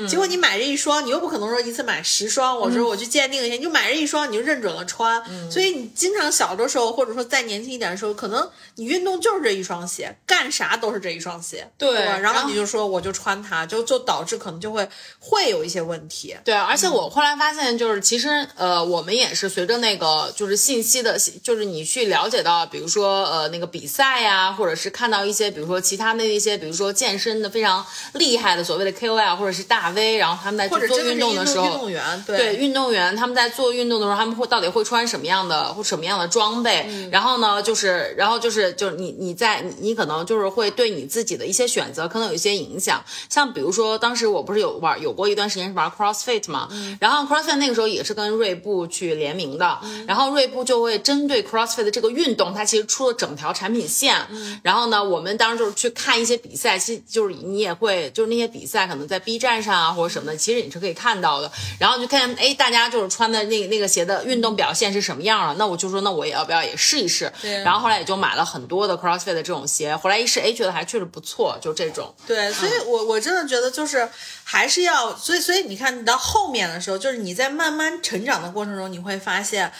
结果你买这一双，你又不可能说一次买十双。我说我去鉴定一下，你就买这一双，你就认准了穿。所以你经常小的时候，或者说再年轻一点的时候，可能你运动就是这一双鞋，干啥都是这一双鞋。对，然后你就说我就穿它，就就导致可能就会会有一些问题。对，而且我后来发现，就是其实呃，我们也是随着那个就是信息的，就是你去了解到，比如说呃那个比赛呀，或者是看到一些比如说其他的一些，比如说健身的非常厉害的所谓的 KOL 或者是大。大 V，然后他们在做运动的时候，运动员对运动员，他们在做运动的时候，他们会到底会穿什么样的或什么样的装备？然后呢，就是然后就是就是你你在你可能就是会对你自己的一些选择可能有一些影响。像比如说，当时我不是有玩有过一段时间是玩 CrossFit 嘛，然后 CrossFit 那个时候也是跟锐步去联名的，然后锐步就会针对 CrossFit 的这个运动，它其实出了整条产品线。然后呢，我们当时就是去看一些比赛，其实就是你也会就是那些比赛可能在 B 站上。看啊或者什么的，其实你是可以看到的。然后就看哎，大家就是穿的那那个鞋的运动表现是什么样了，那我就说那我也要不要也试一试？对。然后后来也就买了很多的 CrossFit 的这种鞋，回来一试，哎，觉得还确实不错，就这种。对，所以我我真的觉得就是还是要，所以所以你看，你到后面的时候，就是你在慢慢成长的过程中，你会发现。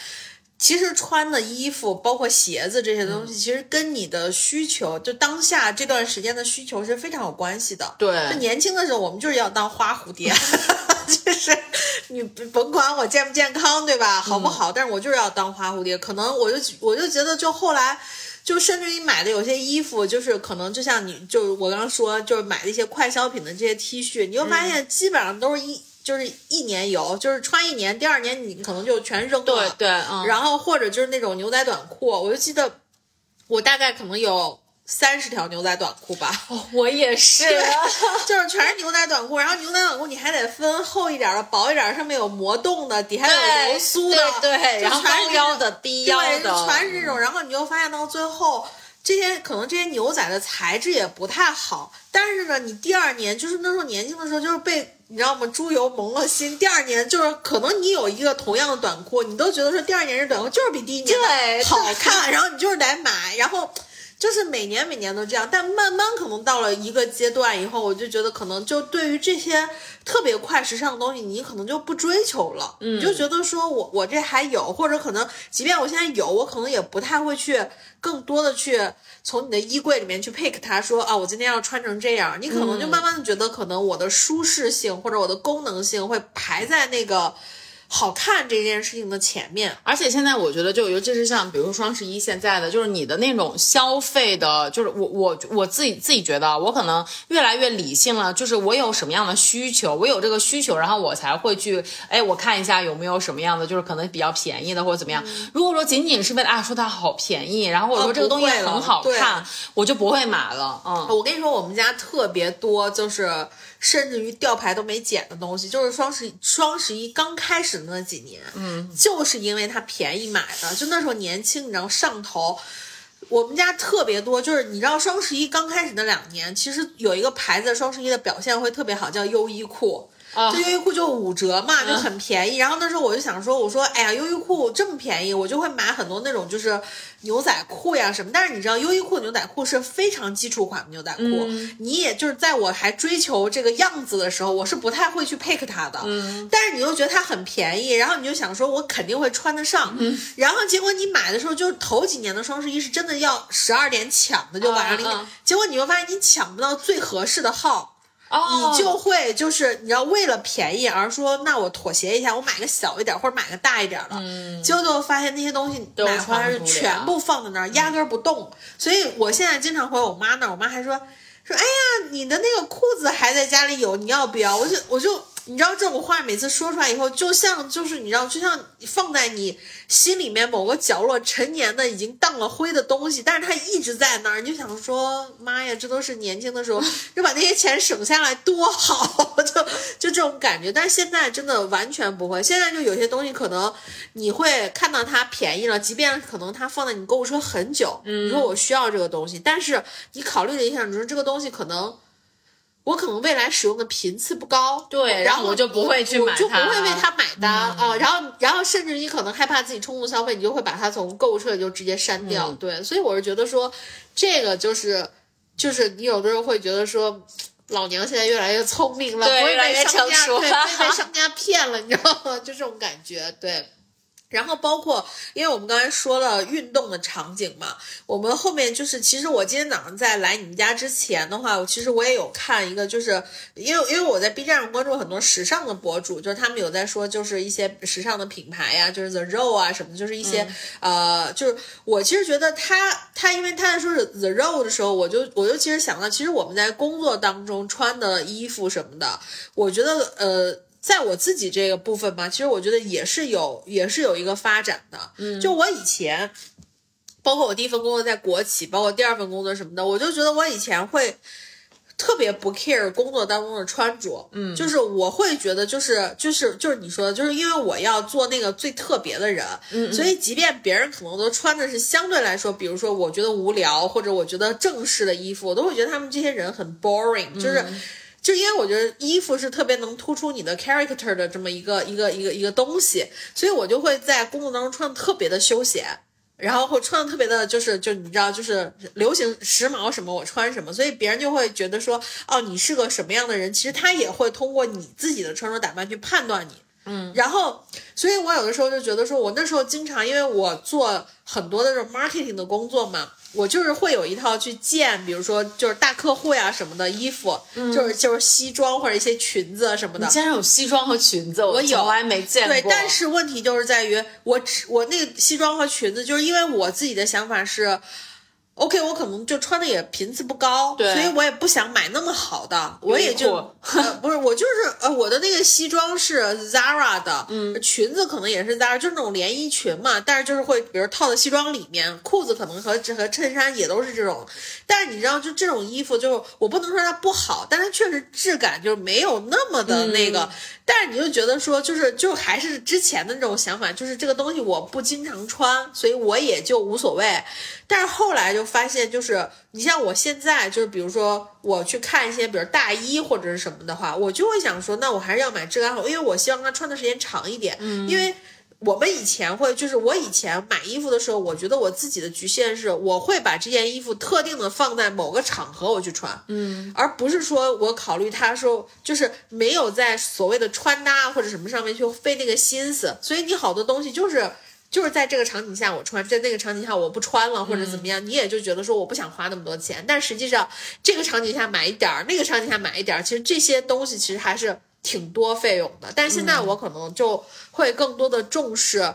其实穿的衣服，包括鞋子这些东西，其实跟你的需求，就当下这段时间的需求是非常有关系的。对，就年轻的时候，我们就是要当花蝴蝶，[LAUGHS] 就是你甭管我健不健康，对吧？好不好？但是我就是要当花蝴蝶。可能我就我就觉得，就后来，就甚至于买的有些衣服，就是可能就像你，就我刚刚说，就是买的一些快消品的这些 T 恤，你会发现基本上都是一。就是一年有，就是穿一年，第二年你可能就全扔了。对对，嗯。然后或者就是那种牛仔短裤，我就记得我大概可能有三十条牛仔短裤吧。哦，我也是，就是全是牛仔短裤。然后牛仔短裤你还得分厚一点的、薄一点，上面有磨洞的，底下有流苏的，对对。然后高腰的、低腰的，全是这种。然后你就发现到最后。这些可能这些牛仔的材质也不太好，但是呢，你第二年就是那时候年轻的时候，就是被你知道吗？猪油蒙了心。第二年就是可能你有一个同样的短裤，你都觉得说第二年这短裤就是比第一年好看，然后你就是得买，然后。就是每年每年都这样，但慢慢可能到了一个阶段以后，我就觉得可能就对于这些特别快时尚的东西，你可能就不追求了，嗯。你就觉得说我我这还有，或者可能即便我现在有，我可能也不太会去更多的去从你的衣柜里面去 pick 它，说啊我今天要穿成这样，你可能就慢慢的觉得可能我的舒适性或者我的功能性会排在那个。好看这件事情的前面，而且现在我觉得，就尤其是像比如说双十一，现在的就是你的那种消费的，就是我我我自己自己觉得，我可能越来越理性了，就是我有什么样的需求，我有这个需求，然后我才会去，哎，我看一下有没有什么样的，就是可能比较便宜的或者怎么样。如果说仅仅是为了啊说它好便宜，然后或者说这个东西很好看，我就不会买了。嗯，我跟你说，我们家特别多，就是。甚至于吊牌都没剪的东西，就是双十双十一刚开始的那几年，嗯，就是因为它便宜买的，就那时候年轻，你知道上头。我们家特别多，就是你知道双十一刚开始那两年，其实有一个牌子双十一的表现会特别好，叫优衣库。这优衣库就五折嘛，就很便宜。然后那时候我就想说，我说，哎呀，优衣库这么便宜，我就会买很多那种就是牛仔裤呀什么。但是你知道，优衣库牛仔裤是非常基础款的牛仔裤，你也就是在我还追求这个样子的时候，我是不太会去 pick 它的。嗯。但是你又觉得它很便宜，然后你就想说，我肯定会穿得上。嗯。然后结果你买的时候，就头几年的双十一是真的要十二点抢的，就晚上零点。结果你会发现你抢不到最合适的号。你就会就是你要为了便宜而说，那我妥协一下，我买个小一点或者买个大一点的，结果最后发现那些东西买回来是全部放在那儿，压根儿不动。所以我现在经常回我妈那儿，我妈还说说，哎呀，你的那个裤子还在家里有，你要不要？我就我就。你知道这种话每次说出来以后，就像就是你知道，就像放在你心里面某个角落陈年的已经荡了灰的东西，但是它一直在那儿，你就想说妈呀，这都是年轻的时候就把那些钱省下来多好，就就这种感觉。但是现在真的完全不会，现在就有些东西可能你会看到它便宜了，即便可能它放在你购物车很久，你说我需要这个东西，但是你考虑了一下，你说这个东西可能。我可能未来使用的频次不高，对，然后我就不会去买它，就不会为它买单啊。然后，然后甚至你可能害怕自己冲动消费，你就会把它从购物车里就直接删掉。对，所以我是觉得说，这个就是就是你有的时候会觉得说，老娘现在越来越聪明了，不会被商家对被商家骗了，你知道吗？[LAUGHS] 就这种感觉，对。然后包括，因为我们刚才说了运动的场景嘛，我们后面就是，其实我今天早上在来你们家之前的话，我其实我也有看一个，就是因为因为我在 B 站上关注很多时尚的博主，就是他们有在说，就是一些时尚的品牌呀，就是 The Row 啊什么，就是一些呃，就是我其实觉得他他因为他在说是 The Row 的时候，我就我就其实想到，其实我们在工作当中穿的衣服什么的，我觉得呃。在我自己这个部分吧，其实我觉得也是有，也是有一个发展的。嗯，就我以前，包括我第一份工作在国企，包括第二份工作什么的，我就觉得我以前会特别不 care 工作当中的穿着。嗯，就是我会觉得，就是就是就是你说的，就是因为我要做那个最特别的人，嗯，所以即便别人可能都穿的是相对来说，比如说我觉得无聊或者我觉得正式的衣服，我都会觉得他们这些人很 boring，就是。就因为我觉得衣服是特别能突出你的 character 的这么一个一个一个一个东西，所以我就会在工作当中穿的特别的休闲。然后会穿的特别的，就是就你知道，就是流行时髦什么我穿什么，所以别人就会觉得说，哦，你是个什么样的人？其实他也会通过你自己的穿着打扮去判断你。嗯，然后，所以我有的时候就觉得说，我那时候经常因为我做很多的这种 marketing 的工作嘛。我就是会有一套去见，比如说就是大客户呀什么的衣服，就是就是西装或者一些裙子什么的。你竟然有西装和裙子，我从来没见过。对，但是问题就是在于我只我那个西装和裙子，就是因为我自己的想法是。OK，我可能就穿的也频次不高，对，所以我也不想买那么好的，我也就不是我就是呃我的那个西装是 Zara 的，嗯，裙子可能也是 Zara，就是那种连衣裙嘛，但是就是会比如套在西装里面，裤子可能和和衬衫也都是这种，但是你知道就这种衣服就是我不能说它不好，但它确实质感就是没有那么的那个，但是你就觉得说就是就还是之前的那种想法，就是这个东西我不经常穿，所以我也就无所谓，但是后来就。发现就是你像我现在就是比如说我去看一些比如大衣或者是什么的话，我就会想说，那我还是要买质感好，因为我希望它穿的时间长一点。嗯，因为我们以前会就是我以前买衣服的时候，我觉得我自己的局限是，我会把这件衣服特定的放在某个场合我去穿，嗯，而不是说我考虑它说就是没有在所谓的穿搭或者什么上面去费那个心思，所以你好多东西就是。就是在这个场景下我穿，在那个场景下我不穿了或者怎么样，你也就觉得说我不想花那么多钱。但实际上这个场景下买一点儿，那个场景下买一点儿，其实这些东西其实还是挺多费用的。但现在我可能就会更多的重视。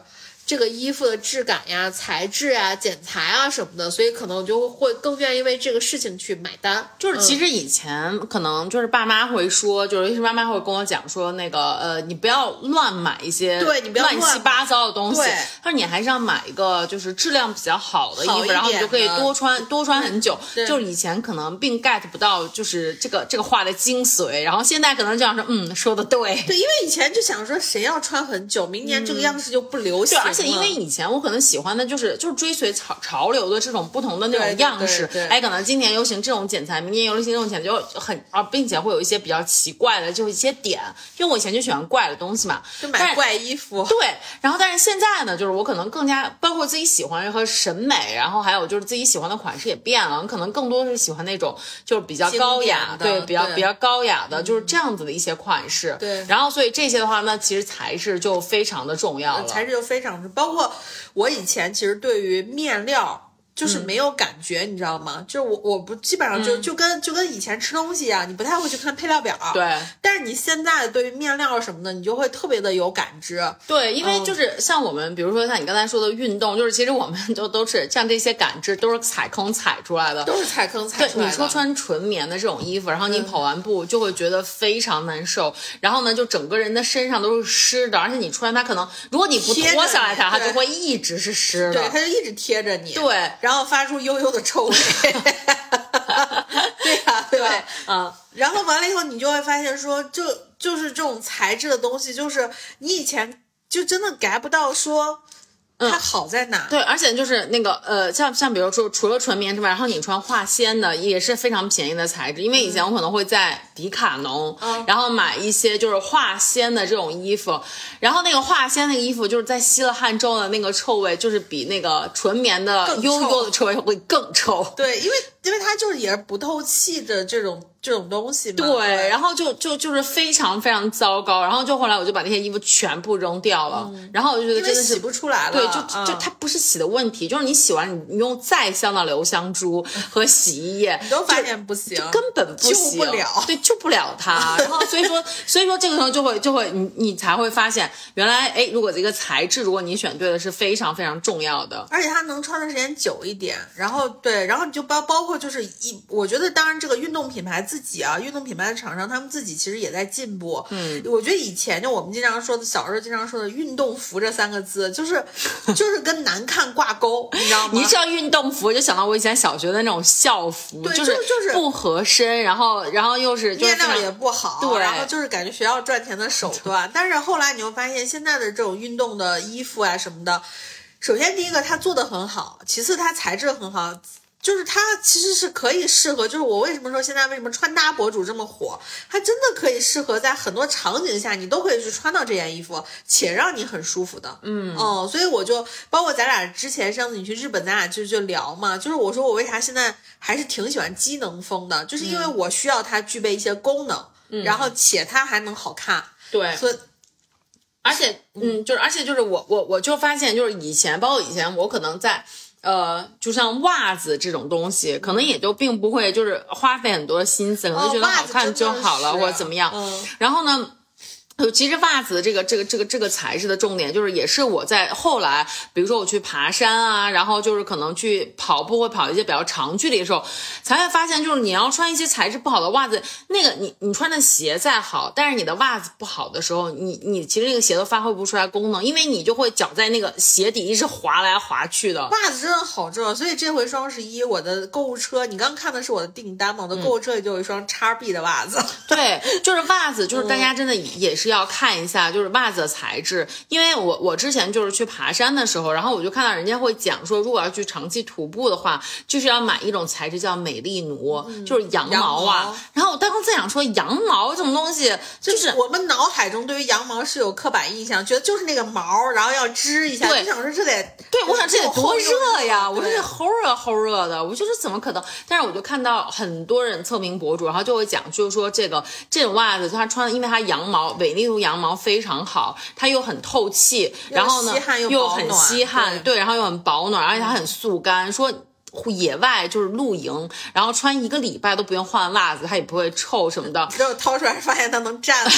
这个衣服的质感呀、材质啊、剪裁啊什么的，所以可能就会更愿意为这个事情去买单。就是其实以前可能就是爸妈会说，就是妈妈会跟我讲说，那个呃，你不要乱买一些对你不要乱七八糟的东西。他说你还是要买一个就是质量比较好的衣服，然后你就可以多穿多穿很久。就是以前可能并 get 不到就是这个这个话的精髓，然后现在可能就想说，嗯，说的对。对，因为以前就想说谁要穿很久，明年这个样式就不流行。因为以前我可能喜欢的就是就是追随潮潮流的这种不同的那种样式，哎，可能今年流行这种剪裁，明年流行这种剪裁就很啊，并且会有一些比较奇怪的，就一些点，因为我以前就喜欢怪的东西嘛，就买怪衣服。对，然后但是现在呢，就是我可能更加包括自己喜欢和审美，然后还有就是自己喜欢的款式也变了，可能更多是喜欢那种就是比较高雅，对，比较比较高雅的，就是这样子的一些款式。对，然后所以这些的话，那其实材质就非常的重要了，材质就非常包括。我以前其实对于面料。就是没有感觉，你知道吗？就是我我不基本上就就跟就跟以前吃东西一样，你不太会去看配料表。对。但是你现在对于面料什么的，你就会特别的有感知。对，因为就是像我们，比如说像你刚才说的运动，就是其实我们 [LAUGHS] 都都是像这些感知都是踩坑踩出来的，都是踩坑踩出来的。对，你说穿纯棉的这种衣服，然后你跑完步就会觉得非常难受，然后呢，就整个人的身上都是湿的，而且你穿它可能如果你不脱下来它，它就会一直是湿的。对，它就一直贴着你。对，然后发出悠悠。的臭味，[LAUGHS] 对呀，对吧？嗯，然后完了以后，你就会发现说，就就是这种材质的东西，就是你以前就真的 get 不到说。它好在哪？对，而且就是那个呃，像像比如说，除了纯棉之外，然后你穿化纤的也是非常便宜的材质。因为以前我可能会在迪卡侬，然后买一些就是化纤的这种衣服，然后那个化纤那个衣服就是在吸了汗之后的那个臭味，就是比那个纯棉的悠悠的臭味会更臭。对，因为因为它就是也是不透气的这种。这种东西对，然后就就就是非常非常糟糕，然后就后来我就把那些衣服全部扔掉了，然后我就觉得真的是洗不出来了。对，就就它不是洗的问题，就是你洗完你用再香的留香珠和洗衣液，你都发现不行，根本不行，救不了，[LAUGHS] 对，救不了它。[LAUGHS] 然后所以说所以说这个时候就会就会你你才会发现，原来哎，如果这个材质如果你选对了是非常非常重要的，而且它能穿的时间久一点。然后对，然后你就包包括就是一，我觉得当然这个运动品牌自己啊，运动品。牌的厂商，他们自己其实也在进步。嗯，我觉得以前就我们经常说的，小时候经常说的“运动服”这三个字，就是就是跟难看挂钩，你知道吗？你一说运动服，就想到我以前小学的那种校服，就是就是不合身，然后然后又是面料也不好，对，然后就是感觉学校赚钱的手段。但是后来你会发现，现在的这种运动的衣服啊什么的，首先第一个它做的很好，其次它材质很好。就是它其实是可以适合，就是我为什么说现在为什么穿搭博主这么火，它真的可以适合在很多场景下，你都可以去穿到这件衣服，且让你很舒服的。嗯哦，所以我就包括咱俩之前上次你去日本，咱俩就就聊嘛，就是我说我为啥现在还是挺喜欢机能风的，就是因为我需要它具备一些功能，然后且它还能好看。对，所以。而且，嗯，就是，而且就是我，我，我就发现，就是以前，包括以前，我可能在，呃，就像袜子这种东西，可能也就并不会，就是花费很多心思，可能觉得好看就好了，或者怎么样。然后呢？其实袜子这个这个这个这个材质的重点，就是也是我在后来，比如说我去爬山啊，然后就是可能去跑步，会跑一些比较长距离的时候，才会发现，就是你要穿一些材质不好的袜子，那个你你穿的鞋再好，但是你的袜子不好的时候，你你其实那个鞋都发挥不出来功能，因为你就会脚在那个鞋底一直滑来滑去的。袜子真的好重要，所以这回双十一我的购物车，你刚看的是我的订单嘛？我的购物车里就有一双叉 B 的袜子。对，就是袜子，就是大家真的也是。要看一下就是袜子的材质，因为我我之前就是去爬山的时候，然后我就看到人家会讲说，如果要去长期徒步的话，就是要买一种材质叫美丽奴，就是羊毛啊。然后我当时在想说，羊毛这种东西，就是我们脑海中对于羊毛是有刻板印象，觉得就是那个毛，然后要织一下。对，想说这得，对，我想这得多热呀！我说这齁热齁热的，我就是怎么可能？但是我就看到很多人测评博主，然后就会讲，就是说这个这种袜子，他穿，因为它羊毛。例如羊毛非常好，它又很透气，然后呢又很吸汗，对，然后又很保暖，而且它很速干。说野外就是露营，然后穿一个礼拜都不用换袜子，它也不会臭什么的。结果掏出来发现它能站。[LAUGHS]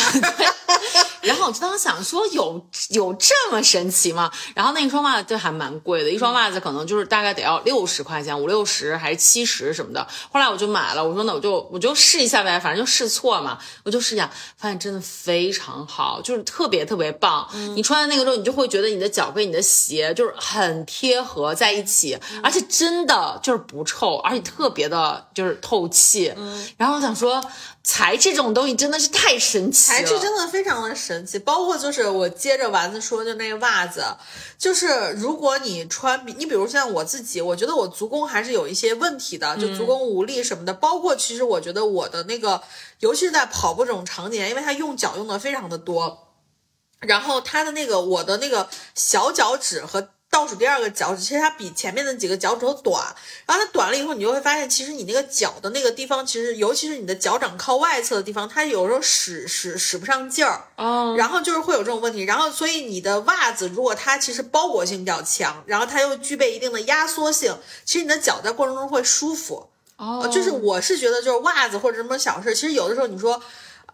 然后我就当时想说，有有这么神奇吗？然后那一双袜子就还蛮贵的，一双袜子可能就是大概得要六十块钱，五六十还是七十什么的。后来我就买了，我说那我就我就试一下呗，反正就试错嘛，我就试一下，发现真的非常好，就是特别特别棒。你穿在那个之后，你就会觉得你的脚跟你的鞋就是很贴合在一起，而且真的就是不臭，而且特别的就是透气。嗯，然后我想说。材质这种东西真的是太神奇了，材质真的非常的神奇。包括就是我接着丸子说，就那个袜子，就是如果你穿，你比如像我自己，我觉得我足弓还是有一些问题的，就足弓无力什么的。包括其实我觉得我的那个，尤其是在跑步这种场景，因为它用脚用的非常的多，然后它的那个我的那个小脚趾和。倒数第二个脚趾，其实它比前面的几个脚趾头短，然后它短了以后，你就会发现，其实你那个脚的那个地方，其实尤其是你的脚掌靠外侧的地方，它有时候使使使不上劲儿，哦，然后就是会有这种问题，然后所以你的袜子如果它其实包裹性比较强，然后它又具备一定的压缩性，其实你的脚在过程中会舒服，哦，就是我是觉得就是袜子或者什么小事，其实有的时候你说，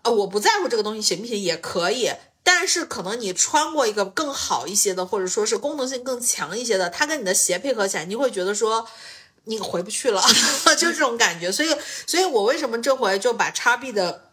呃，我不在乎这个东西行不行也可以。但是可能你穿过一个更好一些的，或者说是功能性更强一些的，它跟你的鞋配合起来，你会觉得说你回不去了，[LAUGHS] 就这种感觉。所以，所以我为什么这回就把叉 B 的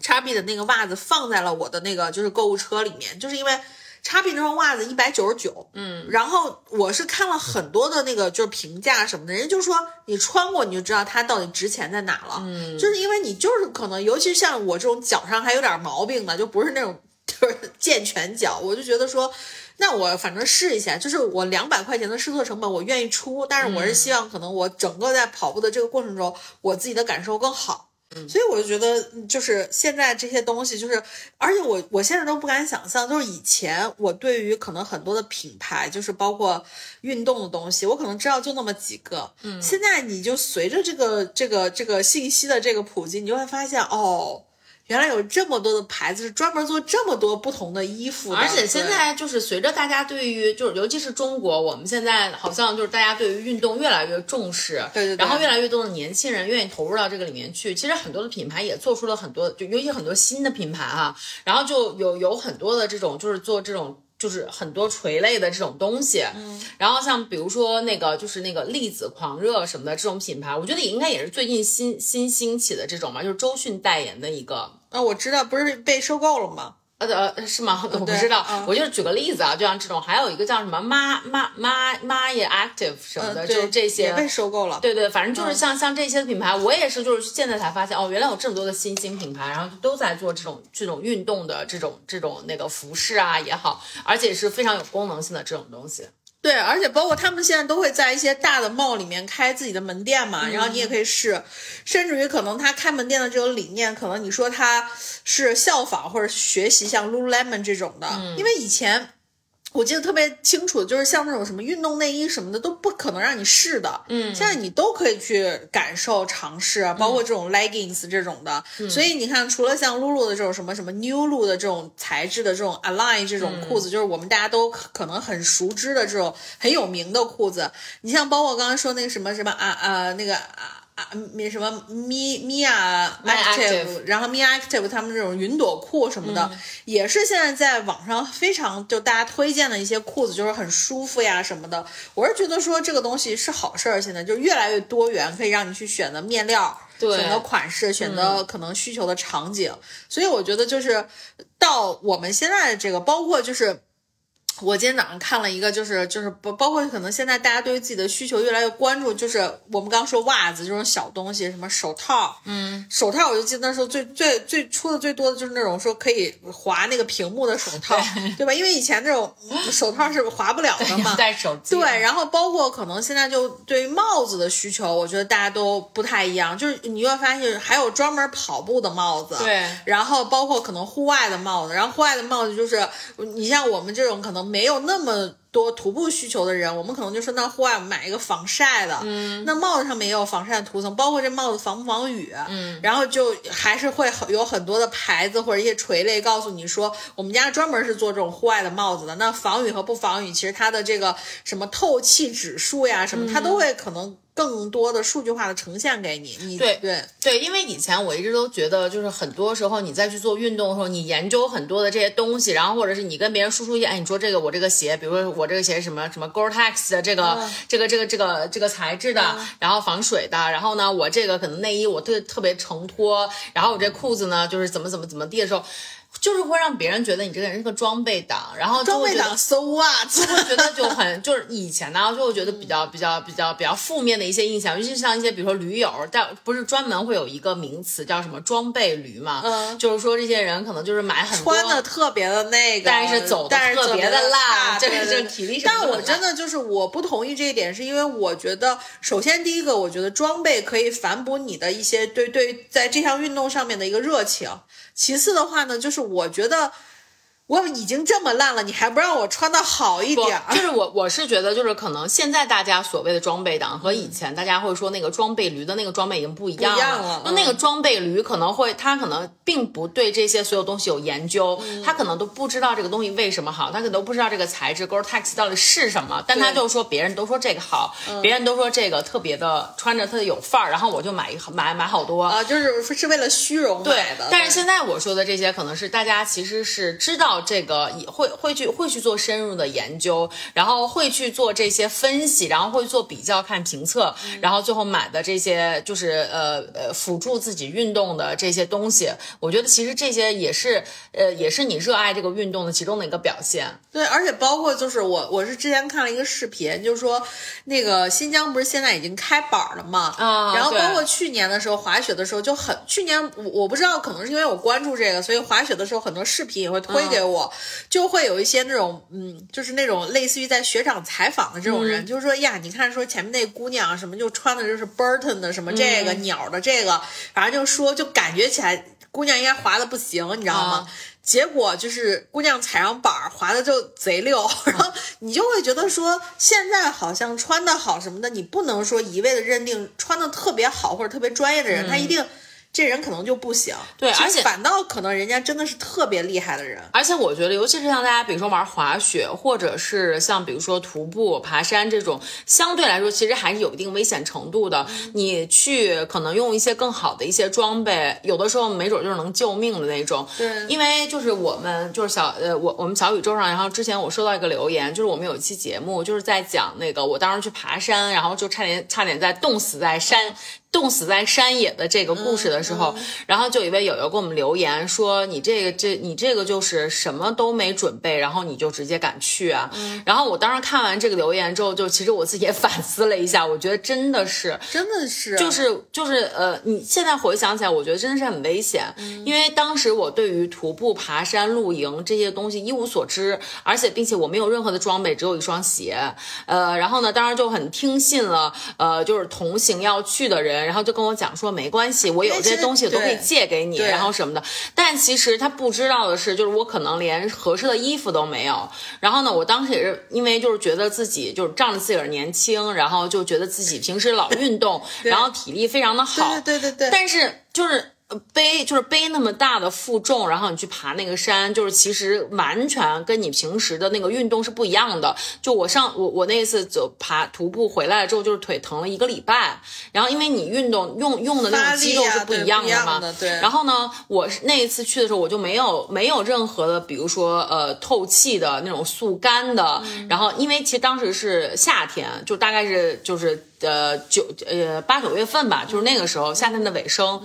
叉 B 的那个袜子放在了我的那个就是购物车里面，就是因为叉 B 那双袜子一百九十九，嗯，然后我是看了很多的那个就是评价什么的，人家就说你穿过你就知道它到底值钱在哪了，嗯，就是因为你就是可能，尤其是像我这种脚上还有点毛病的，就不是那种。就是健全脚，我就觉得说，那我反正试一下，就是我两百块钱的试错成本，我愿意出。但是我是希望，可能我整个在跑步的这个过程中，我自己的感受更好。所以我就觉得，就是现在这些东西，就是而且我我现在都不敢想象，就是以前我对于可能很多的品牌，就是包括运动的东西，我可能知道就那么几个。嗯，现在你就随着这个这个这个信息的这个普及，你就会发现哦。原来有这么多的牌子是专门做这么多不同的衣服，而且现在就是随着大家对于就是尤其是中国，我们现在好像就是大家对于运动越来越重视，对对，然后越来越多的年轻人愿意投入到这个里面去。其实很多的品牌也做出了很多，就尤其很多新的品牌哈，然后就有有很多的这种就是做这种。就是很多垂类的这种东西，嗯，然后像比如说那个就是那个粒子狂热什么的这种品牌，我觉得也应该也是最近新新兴起的这种嘛，就是周迅代言的一个。啊，我知道，不是被收购了吗？呃，是吗？我不知道，我就是举个例子啊，就像这种，还有一个叫什么妈妈妈妈也 active 什么的，就是这些也被收购了。对对，反正就是像像这些品牌，我也是就是现在才发现哦，原来有这么多的新兴品牌，然后都在做这种这种运动的这种这种那个服饰啊也好，而且是非常有功能性的这种东西。对，而且包括他们现在都会在一些大的 mall 里面开自己的门店嘛，然后你也可以试，甚至于可能他开门店的这种理念，可能你说他是效仿或者学习像 Lululemon 这种的，因为以前。我记得特别清楚，就是像那种什么运动内衣什么的都不可能让你试的，嗯，现在你都可以去感受尝试，包括这种 leggings 这种的。所以你看，除了像露露的这种什么什么 New 露的这种材质的这种 Align 这种裤子，就是我们大家都可能很熟知的这种很有名的裤子。你像包括刚刚说那个什么什么啊啊那个啊。啊，米什么咪咪啊，active，然后咪 active，他们这种云朵裤什么的，也是现在在网上非常就大家推荐的一些裤子，就是很舒服呀什么的。我是觉得说这个东西是好事儿，现在就越来越多元，可以让你去选择面料，选择款式，选择可能需求的场景。所以我觉得就是到我们现在的这个，包括就是。我今天早上看了一个，就是就是包包括可能现在大家对于自己的需求越来越关注，就是我们刚说袜子这种小东西，什么手套，嗯，手套我就记得那时候最最最出的最多的就是那种说可以划那个屏幕的手套，对吧？因为以前那种 [LAUGHS] 手套是划不了的嘛，带手机。对，然后包括可能现在就对于帽子的需求，我觉得大家都不太一样，就是你会发现还有专门跑步的帽子，对，然后包括可能户外的帽子，然后户外的帽子就是你像我们这种可能。没有那么多徒步需求的人，我们可能就说那户外买一个防晒的，嗯，那帽子上面也有防晒涂层，包括这帽子防不防雨，嗯，然后就还是会有很多的牌子或者一些垂类告诉你说，我们家专门是做这种户外的帽子的。那防雨和不防雨，其实它的这个什么透气指数呀什么，它都会可能。更多的数据化的呈现给你，你对对对，因为以前我一直都觉得，就是很多时候你再去做运动的时候，你研究很多的这些东西，然后或者是你跟别人输出一些，哎，你说这个我这个鞋，比如说我这个鞋什么什么 Gore-Tex 的这个这个这个这个这个材质的，然后防水的，然后呢，我这个可能内衣我特特别承托，然后我这裤子呢就是怎么怎么怎么地的时候。就是会让别人觉得你这个人是个装备党，然后装备党 so what，就会觉得就很就是以前呢就会觉得比较比较比较比较负面的一些印象，尤其是像一些比如说驴友，但不是专门会有一个名词叫什么装备驴嘛，嗯，就是说这些人可能就是买很多穿的特别的那个，但是走的特别的辣，这个这个体力。但我真的就是我不同意这一点，是因为我觉得首先第一个，我觉得装备可以反哺你的一些对对在这项运动上面的一个热情。其次的话呢，就是我觉得。我已经这么烂了，你还不让我穿的好一点？就是我，我是觉得，就是可能现在大家所谓的装备党和以前大家会说那个装备驴的那个装备已经不一样了。那那个装备驴可能会，他可能并不对这些所有东西有研究，他可能都不知道这个东西为什么好，他可能都不知道这个材质 Gore-Tex 到底是什么，但他就说别人都说这个好，别人都说这个特别的穿着特别有范儿，然后我就买一买买好多啊，就是是为了虚荣买的。但是现在我说的这些可能是大家其实是知道。这个也会会去会去做深入的研究，然后会去做这些分析，然后会做比较看评测，然后最后买的这些就是呃呃辅助自己运动的这些东西。我觉得其实这些也是呃也是你热爱这个运动的其中的一个表现。对，而且包括就是我我是之前看了一个视频，就是说那个新疆不是现在已经开板了嘛啊，然后包括去年的时候滑雪的时候就很去年我我不知道可能是因为我关注这个，所以滑雪的时候很多视频也会推给。我就会有一些那种，嗯，就是那种类似于在学长采访的这种人，就是说呀，你看说前面那姑娘什么就穿的就是 Burton 的什么这个鸟的这个，反正就说就感觉起来姑娘应该滑的不行，你知道吗？结果就是姑娘踩上板儿滑的就贼溜，[LAUGHS] 然后你就会觉得说现在好像穿的好什么的，你不能说一味的认定穿的特别好或者特别专业的人，他一定。这人可能就不行，对，而且反倒可能人家真的是特别厉害的人。而且我觉得，尤其是像大家，比如说玩滑雪，或者是像比如说徒步、爬山这种，相对来说其实还是有一定危险程度的。你去可能用一些更好的一些装备，有的时候没准就是能救命的那种。对，因为就是我们就是小呃，我我们小宇宙上，然后之前我收到一个留言，就是我们有一期节目就是在讲那个我当时去爬山，然后就差点差点在冻死在山。冻死在山野的这个故事的时候，然后就有一位友友给我们留言说：“你这个这你这个就是什么都没准备，然后你就直接敢去啊？”然后我当时看完这个留言之后，就其实我自己也反思了一下，我觉得真的是，真的是，就是就是呃，你现在回想起来，我觉得真的是很危险，因为当时我对于徒步、爬山、露营这些东西一无所知，而且并且我没有任何的装备，只有一双鞋，呃，然后呢，当时就很听信了呃，就是同行要去的人。然后就跟我讲说没关系，我有这些东西都可以借给你，然后什么的。但其实他不知道的是，就是我可能连合适的衣服都没有。然后呢，我当时也是因为就是觉得自己就是仗着自己年轻，然后就觉得自己平时老运动，[LAUGHS] 然后体力非常的好。对对对。但是就是。背就是背那么大的负重，然后你去爬那个山，就是其实完全跟你平时的那个运动是不一样的。就我上我我那次走爬徒步回来了之后，就是腿疼了一个礼拜。然后因为你运动用用的那种肌肉是不一样的嘛，对。然后呢，我那一次去的时候，我就没有没有任何的，比如说呃透气的那种速干的。然后因为其实当时是夏天，就大概是就是。呃，九呃八九月份吧，就是那个时候夏天的尾声，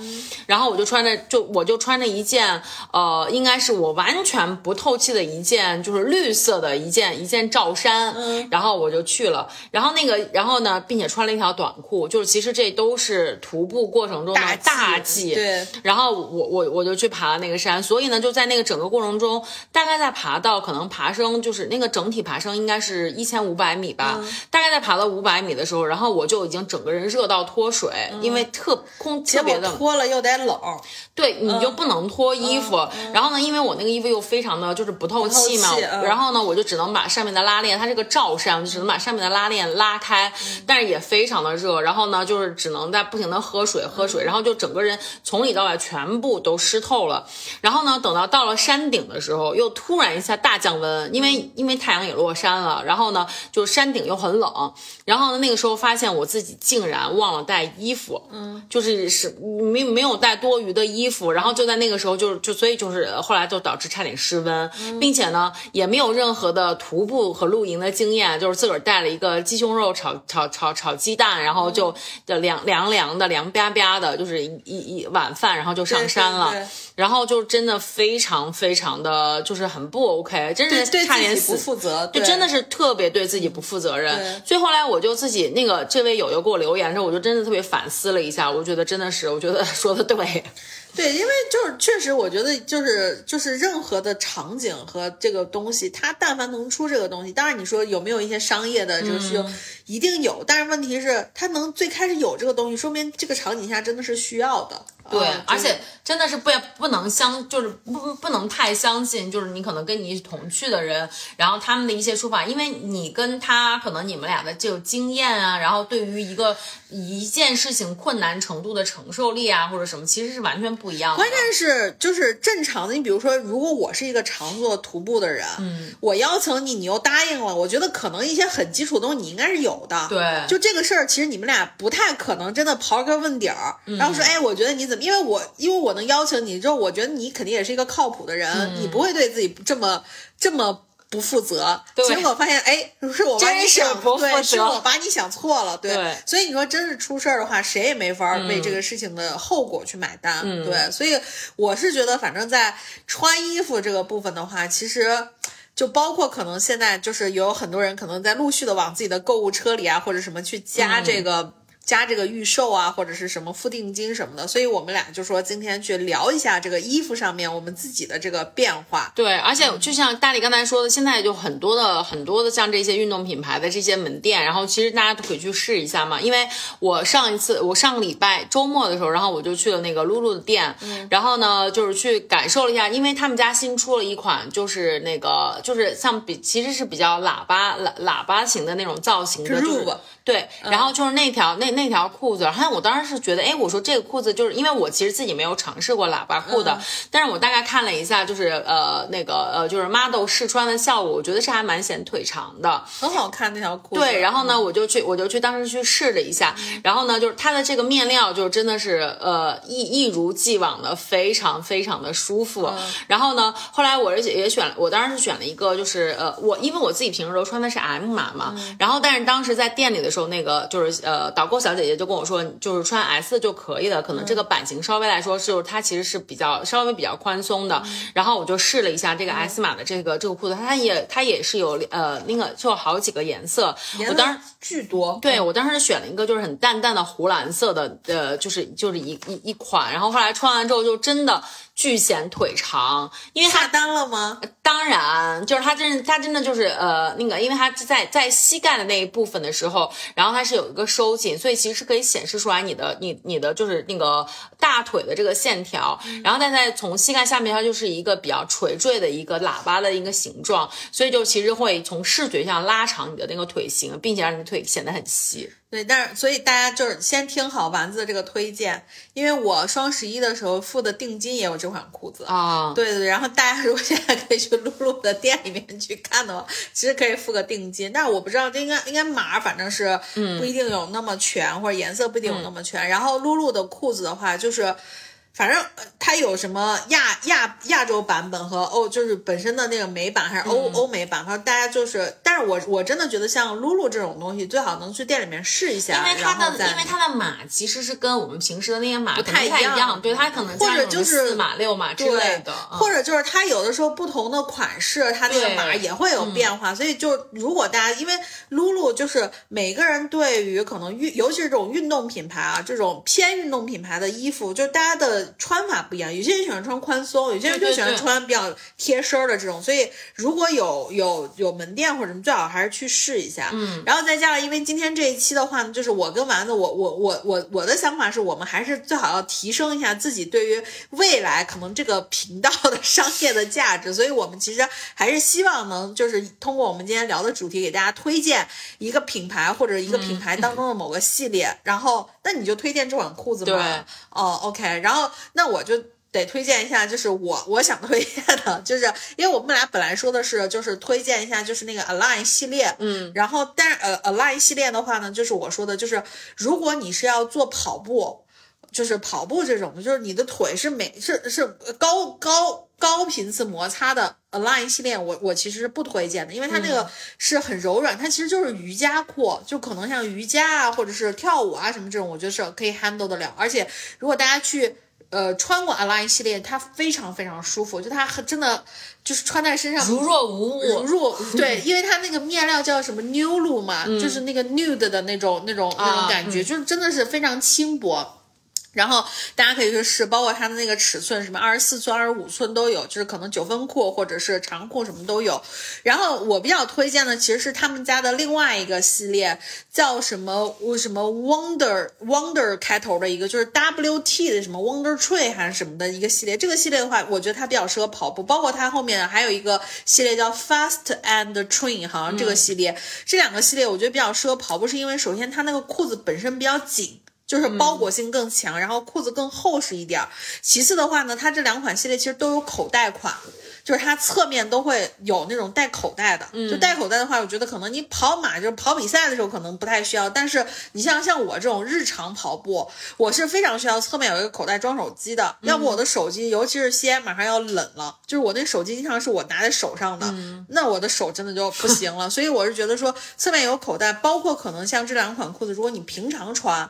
然后我就穿着就我就穿着一件呃，应该是我完全不透气的一件，就是绿色的一件一件罩衫，然后我就去了，然后那个然后呢，并且穿了一条短裤，就是其实这都是徒步过程中的大忌，对。然后我我我就去爬了那个山，所以呢，就在那个整个过程中，大概在爬到可能爬升就是那个整体爬升应该是一千五百米吧，大概在爬到五百米的时候，然后我。就已经整个人热到脱水，因为特空特别的脱了又得冷，对，你就不能脱衣服。然后呢，因为我那个衣服又非常的就是不透气嘛，然后呢，我就只能把上面的拉链，它这个罩衫，就只能把上面的拉链拉开，但是也非常的热。然后呢，就是只能在不停的喝水喝水，然后就整个人从里到外全部都湿透了。然后呢，等到到了山顶的时候，又突然一下大降温，因为因为太阳也落山了。然后呢，就山顶又很冷。然后呢，那个时候发现。我自己竟然忘了带衣服，嗯，就是是没没有带多余的衣服，然后就在那个时候就就所以就是后来就导致差点失温，并且呢也没有任何的徒步和露营的经验，就是自个儿带了一个鸡胸肉炒炒炒炒鸡蛋，然后就就凉凉凉的凉吧吧的，就是一一晚饭，然后就上山了，然后就真的非常非常的就是很不 OK，真是差点死，不负责，就真的是特别对自己不负责任。所以后来我就自己那个这位。友友给我留言之后，我就真的特别反思了一下，我觉得真的是，我觉得说的对。对，因为就是确实，我觉得就是就是任何的场景和这个东西，它但凡能出这个东西，当然你说有没有一些商业的这个需求，一定有。但是问题是，它能最开始有这个东西，说明这个场景下真的是需要的。对，而且真的是不不能相，就是不不能太相信，就是你可能跟你一起同去的人，然后他们的一些说法，因为你跟他可能你们俩的这个经验啊，然后对于一个一件事情困难程度的承受力啊，或者什么，其实是完全不一样的。关键是就是正常的，你比如说，如果我是一个常做徒步的人，嗯，我邀请你，你又答应了，我觉得可能一些很基础的东西你应该是有的。对，就这个事儿，其实你们俩不太可能真的刨根问底儿，然后说，哎，我觉得你怎么？因为我因为我能邀请你之后，我觉得你肯定也是一个靠谱的人，你不会对自己这么这么不负责。结果发现，哎，是我把你想对，是我把你想错了。对，所以你说真是出事儿的话，谁也没法为这个事情的后果去买单。对，所以我是觉得，反正在穿衣服这个部分的话，其实就包括可能现在就是有很多人可能在陆续的往自己的购物车里啊，或者什么去加这个。加这个预售啊，或者是什么付定金什么的，所以我们俩就说今天去聊一下这个衣服上面我们自己的这个变化。对，而且就像大力刚才说的，现在就很多的很多的像这些运动品牌的这些门店，然后其实大家都可以去试一下嘛。因为我上一次我上个礼拜周末的时候，然后我就去了那个露露的店，然后呢就是去感受了一下，因为他们家新出了一款，就是那个就是像比其实是比较喇叭喇喇叭型的那种造型的，就是对，然后就是那条那那条裤子，然后我当时是觉得，哎，我说这个裤子就是因为我其实自己没有尝试过喇叭裤的，但是我大概看了一下，就是呃那个呃就是 model 试穿的效果，我觉得是还蛮显腿长的，很好看那条裤子。对，然后呢，我就去我就去当时去试了一下，然后呢，就是它的这个面料就真的是呃一一如既往的非常非常的舒服。然后呢，后来我也选，我当时是选了一个，就是呃我因为我自己平时都穿的是 M 码嘛，然后但是当时在店里的时候。那个就是呃，导购小。小姐姐就跟我说，就是穿 S 就可以了，可能这个版型稍微来说是它其实是比较稍微比较宽松的。然后我就试了一下这个 S 码的这个这个裤子，它也它也是有呃那个就好几个颜色，我当时巨多。对我当时选了一个就是很淡淡的湖蓝色的，呃，就是就是一一一款，然后后来穿完之后就真的。巨显腿长，因为下单了吗？当然，就是它真，它真的就是呃那个，因为它在在膝盖的那一部分的时候，然后它是有一个收紧，所以其实是可以显示出来你的你你的就是那个大腿的这个线条，然后但在从膝盖下面它就是一个比较垂坠的一个喇叭的一个形状，所以就其实会从视觉上拉长你的那个腿型，并且让你的腿显得很细。对，但是所以大家就是先听好丸子的这个推荐，因为我双十一的时候付的定金也有这款裤子啊。对对，然后大家如果现在可以去露露的店里面去看的话，其实可以付个定金，但是我不知道应该应该码反正是不一定有那么全，或者颜色不一定有那么全。然后露露的裤子的话就是。反正它有什么亚亚亚洲版本和欧，就是本身的那个美版还是欧欧美版，反正大家就是，但是我我真的觉得像露露这种东西，最好能去店里面试一下，因为它的因为它的码其实是跟我们平时的那些码不太一样，对它可能或者就是四码六码之类的，或者就是它有的时候不同的款式，它那个码也会有变化，所以就如果大家因为露露就是每个人对于可能运，尤其是这种运动品牌啊，这种偏运动品牌的衣服，就是大家的。穿法不一样，有些人喜欢穿宽松，有些人就喜欢穿比较贴身的这种。所以如果有有有门店或者什么，最好还是去试一下。嗯，然后再加上，因为今天这一期的话呢，就是我跟丸子，我我我我我的想法是我们还是最好要提升一下自己对于未来可能这个频道的商业的价值。[LAUGHS] 所以我们其实还是希望能就是通过我们今天聊的主题，给大家推荐一个品牌或者一个品牌当中的某个系列。然后那你就推荐这款裤子吧？对，哦，OK，然后。那我就得推荐一下，就是我我想推荐的，就是因为我们俩本来说的是，就是推荐一下，就是那个 Align 系列，嗯，然后但是呃 Align 系列的话呢，就是我说的，就是如果你是要做跑步，就是跑步这种的，就是你的腿是每是是高高高频次摩擦的 Align 系列，我我其实是不推荐的，因为它那个是很柔软，它其实就是瑜伽裤，就可能像瑜伽啊或者是跳舞啊什么这种，我觉得是可以 handle 得了，而且如果大家去。呃，穿过 Align 系列，它非常非常舒服，就它真的就是穿在身上如若无物，如若 [LAUGHS] 对，因为它那个面料叫什么 New 嘛，就是那个 nude 的那种那种那种感觉，就是真的是非常轻薄。然后大家可以去试，包括它的那个尺寸，什么二十四寸、二十五寸都有，就是可能九分裤或者是长裤什么都有。然后我比较推荐的其实是他们家的另外一个系列，叫什么什么 Wonder Wonder 开头的一个，就是 W T 的什么 Wonder Tree 还是什么的一个系列。这个系列的话，我觉得它比较适合跑步。包括它后面还有一个系列叫 Fast and Train，好像这个系列，这两个系列我觉得比较适合跑步，是因为首先它那个裤子本身比较紧。就是包裹性更强，然后裤子更厚实一点。其次的话呢，它这两款系列其实都有口袋款。就是它侧面都会有那种带口袋的，就带口袋的话，我觉得可能你跑马就是跑比赛的时候可能不太需要，但是你像像我这种日常跑步，我是非常需要侧面有一个口袋装手机的，要不我的手机，尤其是西安马上要冷了，就是我那手机经常是我拿在手上的，那我的手真的就不行了，[LAUGHS] 所以我是觉得说侧面有口袋，包括可能像这两款裤子，如果你平常穿，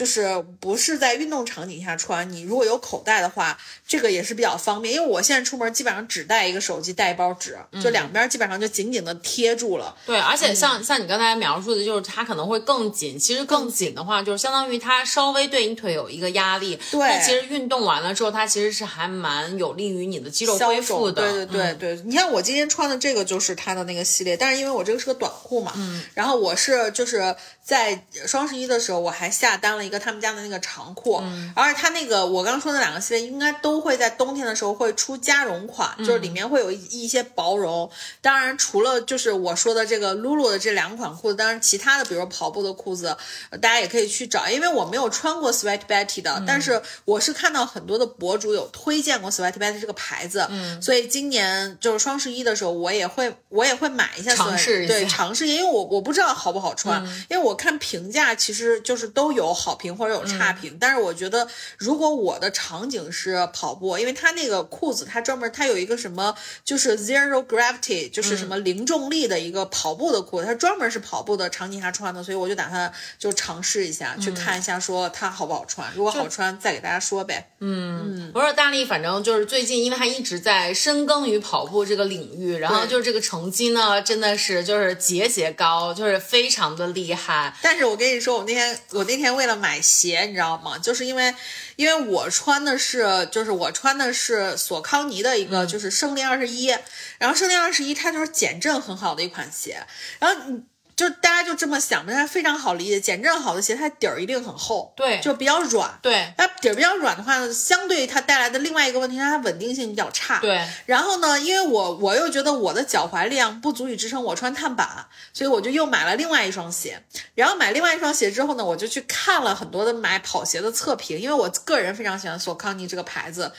就是不是在运动场景下穿，你如果有口袋的话，这个也是比较方便，因为我现在出门基本上只带。一个手机，带一包纸，就两边基本上就紧紧的贴住了。对，而且像像你刚才描述的，就是它可能会更紧。其实更紧的话，就是相当于它稍微对你腿有一个压力。对，但其实运动完了之后，它其实是还蛮有利于你的肌肉恢复的。对对对对，你看我今天穿的这个就是它的那个系列，但是因为我这个是个短裤嘛，嗯，然后我是就是在双十一的时候，我还下单了一个他们家的那个长裤，嗯，而且它那个我刚说那两个系列应该都会在冬天的时候会出加绒款，就是里。面会有一些薄绒，当然除了就是我说的这个露露的这两款裤子，当然其他的比如跑步的裤子，大家也可以去找，因为我没有穿过 Sweat Betty 的，但是我是看到很多的博主有推荐过 Sweat Betty 这个牌子，嗯，所以今年就是双十一的时候，我也会我也会买一下，尝试对尝试，因为我我不知道好不好穿，因为我看评价其实就是都有好好评或者有差评。但是我觉得，如果我的场景是跑步，因为它那个裤子它专门它有一个什么就是 zero gravity，就是什么零重力的一个跑步的裤子，它专门是跑步的场景下穿的，所以我就打算就尝试一下，去看一下说它好不好穿。如果好穿，再给大家说呗。嗯，我说大力，反正就是最近，因为他一直在深耕于跑步这个领域，然后就是这个成绩呢，真的是就是节节高，就是非常的厉害。但是我跟你说，我那天我那天为了买鞋，你知道吗？就是因为因为我穿的是就是我穿的是索康尼的一个就是胜利二十一，然后胜利二十一它就是减震很好的一款鞋，然后你。就大家就这么想着，它非常好理解。减震好的鞋，它底儿一定很厚，对，就比较软。对，它底儿比较软的话呢，相对它带来的另外一个问题，它稳定性比较差。对。然后呢，因为我我又觉得我的脚踝力量不足以支撑我穿碳板，所以我就又买了另外一双鞋。然后买另外一双鞋之后呢，我就去看了很多的买跑鞋的测评，因为我个人非常喜欢索康尼这个牌子，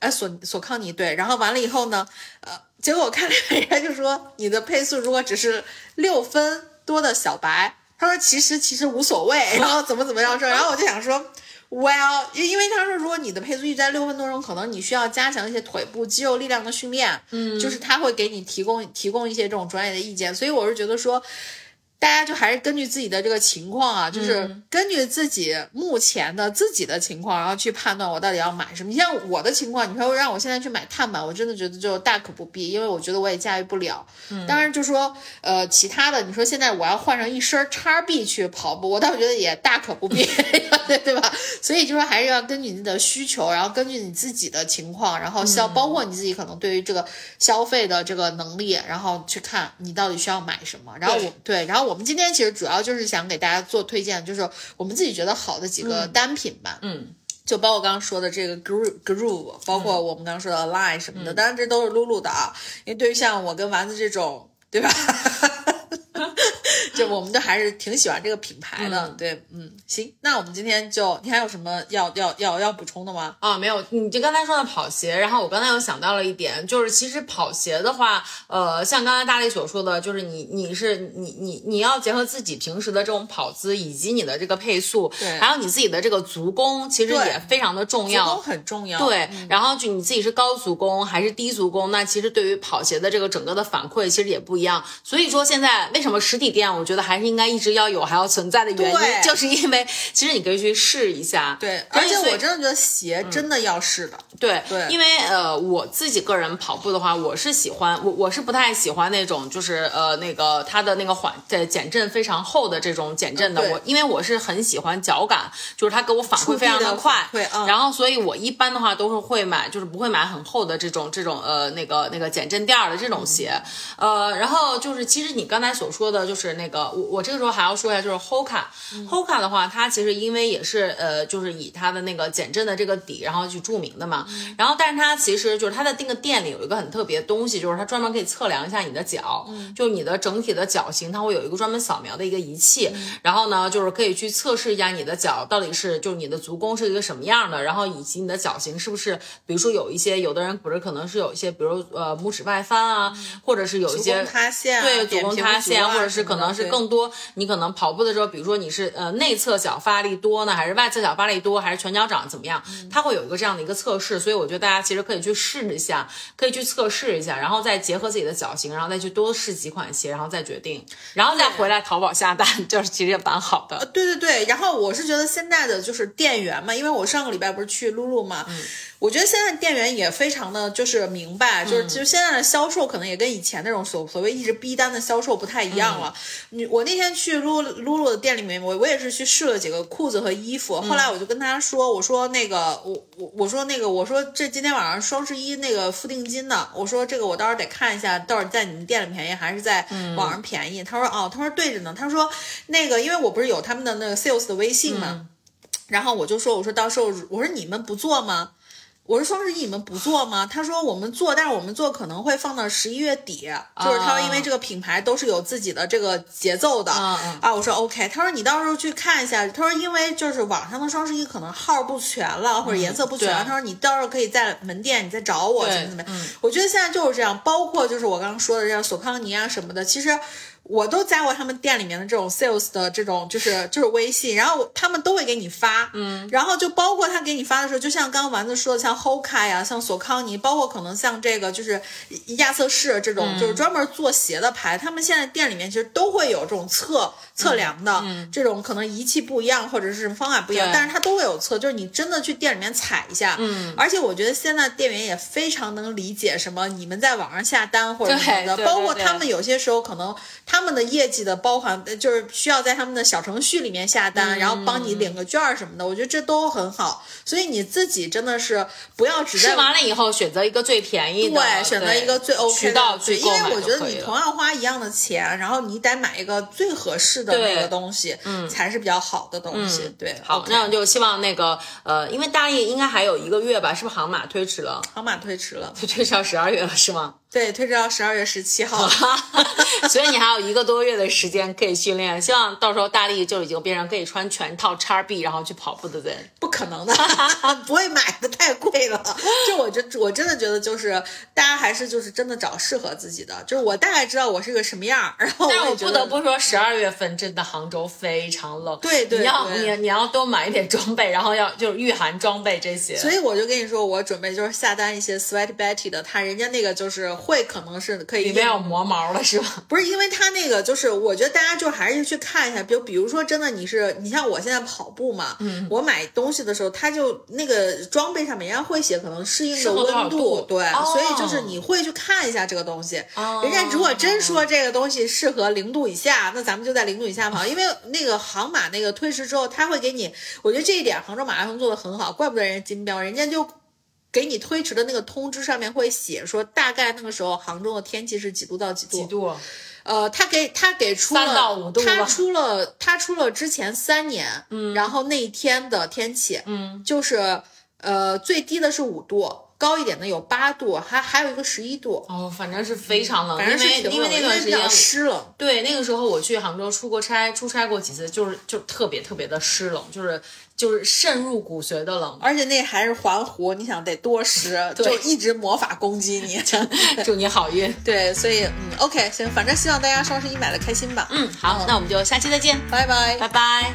哎，索索康尼对。然后完了以后呢，呃，结果我看了人家就说，你的配速如果只是六分。多的小白，他说其实其实无所谓，然后怎么怎么样说，然后我就想说，Well，因为他说如果你的配速一直在六分多钟，可能你需要加强一些腿部肌肉力量的训练，嗯，就是他会给你提供提供一些这种专业的意见，所以我是觉得说。大家就还是根据自己的这个情况啊，就是根据自己目前的自己的情况，然后去判断我到底要买什么。你像我的情况，你说让我现在去买碳板，我真的觉得就大可不必，因为我觉得我也驾驭不了。当然就说呃其他的，你说现在我要换上一身叉 B 去跑步，我倒觉得也大可不必，[LAUGHS] 对吧？所以就说还是要根据你的需求，然后根据你自己的情况，然后消包括你自己可能对于这个消费的这个能力，然后去看你到底需要买什么。然后我对，然后我们今天其实主要就是想给大家做推荐，就是我们自己觉得好的几个单品吧。嗯，就包括刚刚说的这个 Groove Groove，包括我们刚刚说的 Line 什么的，当然这都是露露的啊。因为对于像我跟丸子这种，对吧？就我们都还是挺喜欢这个品牌的，对，嗯，行，那我们今天就你还有什么要要要要补充的吗？啊，没有，你就刚才说的跑鞋，然后我刚才又想到了一点，就是其实跑鞋的话，呃，像刚才大力所说的，就是你你是你你你要结合自己平时的这种跑姿以及你的这个配速，对，还有你自己的这个足弓，其实也非常的重要，足弓很重要，对，然后就你自己是高足弓还是低足弓，那其实对于跑鞋的这个整个的反馈其实也不一样，所以说现在为什么实体店？我觉得还是应该一直要有，还要存在的原因，就是因为 [LAUGHS] 其实你可以去试一下。对，而且我真的觉得鞋真的要试的。对对，因为呃，我自己个人跑步的话，我是喜欢我我是不太喜欢那种就是呃那个它的那个缓在减震非常厚的这种减震的。我因为我是很喜欢脚感，就是它给我反馈非常的快。对啊。然后，所以我一般的话都是会买，就是不会买很厚的这种这种呃那个那个减震垫的这种鞋。呃，然后就是其实你刚才所说的就是那个我我这个时候还要说一下，就是 Hoka，Hoka 的话，它其实因为也是呃就是以它的那个减震的这个底，然后去著名的嘛。然后，但是它其实就是它的那个店里有一个很特别的东西，就是它专门可以测量一下你的脚，就你的整体的脚型，它会有一个专门扫描的一个仪器。然后呢，就是可以去测试一下你的脚到底是，就是你的足弓是一个什么样的，然后以及你的脚型是不是，比如说有一些有的人不是可能是有一些，比如呃拇指外翻啊，或者是有一些塌陷，对，足弓塌陷，或者是可能是更多，你可能跑步的时候，比如说你是呃内侧脚发力多呢，还是外侧脚发力多，还是全脚掌怎么样？它会有一个这样的一个测试，所以我觉得大家其实。可以去试一下，可以去测试一下，然后再结合自己的脚型，然后再去多试几款鞋，然后再决定，然后再回来淘宝下单，[LAUGHS] 就是其实也蛮好的。对对对，然后我是觉得现在的就是店员嘛，因为我上个礼拜不是去露露嘛。我觉得现在店员也非常的就是明白，就是其实现在的销售可能也跟以前那种所所谓一直逼单的销售不太一样了。你我那天去露露露的店里面，我我也是去试了几个裤子和衣服，后来我就跟他说，我说那个我我我说那个我说这今天晚上双十一那个付定金呢，我说这个我到时候得看一下，到底在你们店里便宜还是在网上便宜。他说哦，他说对着呢，他说那个因为我不是有他们的那个 sales 的微信嘛，然后我就说我说到时候我说你们不做吗？我说双十一你们不做吗？[LAUGHS] 他说我们做，但是我们做可能会放到十一月底，就是他说因为这个品牌都是有自己的这个节奏的啊。我说 OK，他说你到时候去看一下，他说因为就是网上的双十一可能号不全了或者颜色不全，他说你到时候可以在门店你再找我怎么怎么样。我觉得现在就是这样，包括就是我刚刚说的这样索康尼啊什么的，其实。我都加过他们店里面的这种 sales 的这种就是就是微信，然后他们都会给你发，嗯，然后就包括他给你发的时候，就像刚刚丸子说的，像 Hoka 呀，像索康尼，包括可能像这个就是亚瑟士这种，就是专门做鞋的牌，他们现在店里面其实都会有这种测测量的这种，可能仪器不一样或者是方法不一样，但是它都会有测，就是你真的去店里面踩一下，嗯，而且我觉得现在店员也非常能理解什么你们在网上下单或者什么的，包括他们有些时候可能他们的业绩的包含就是需要在他们的小程序里面下单，然后帮你领个券什么的，我觉得这都很好。所以你自己真的是不要只吃完了以后选择一个最便宜的，对，选择一个最 OK 的，因为我觉得你同样花一样的钱，然后你得买一个最合适的那个东西，嗯，才是比较好的东西。对，好，那我就希望那个呃，因为大意应该还有一个月吧，是不是航马推迟了？航马推迟了，推推迟到十二月了，是吗？对，推迟到十二月十七号，所以你还有一个多月的时间可以训练。希望到时候大力就已经变成可以穿全套叉 B 然后去跑步的人。不可能的，[LAUGHS] 不会买的太贵了。就我觉，我真的觉得就是大家还是就是真的找适合自己的。就是我大概知道我是个什么样，然后但我不得不说，十二月份真的杭州非常冷。对对，你要你你要多买一点装备，然后要就是御寒装备这些。所以我就跟你说，我准备就是下单一些 Sweat Betty 的，他人家那个就是。会可能是可以里面有磨毛了是吧？[LAUGHS] 不是，因为它那个就是，我觉得大家就还是去看一下，比如比如说真的你是你像我现在跑步嘛，嗯，我买东西的时候，它就那个装备上面人家会写可能适应的温度，对，所以就是你会去看一下这个东西。人家如果真说这个东西适合零度以下，那咱们就在零度以下跑，[LAUGHS] 因为那个航马那个推迟之后，他会给你，我觉得这一点杭州马拉松做的很好，怪不得人家金标，人家就。给你推迟的那个通知上面会写说，大概那个时候杭州的天气是几度到几度？几度？呃，他给他给出了，三到五度他出了他出了之前三年，嗯，然后那一天的天气，嗯，就是呃最低的是五度，高一点的有八度，还还有一个十一度。哦，反正是非常冷，反正是因为那段时间湿冷。对，那个时候我去杭州出过差，出差过几次，就是就特别特别的湿冷，就是。就是渗入骨髓的冷，而且那还是环湖，你想得多湿，就一直魔法攻击你。[LAUGHS] [LAUGHS] 祝你好运。对，所以嗯，OK，行，反正希望大家双十一买的开心吧。嗯，好，那我们就下期再见，拜拜，拜拜。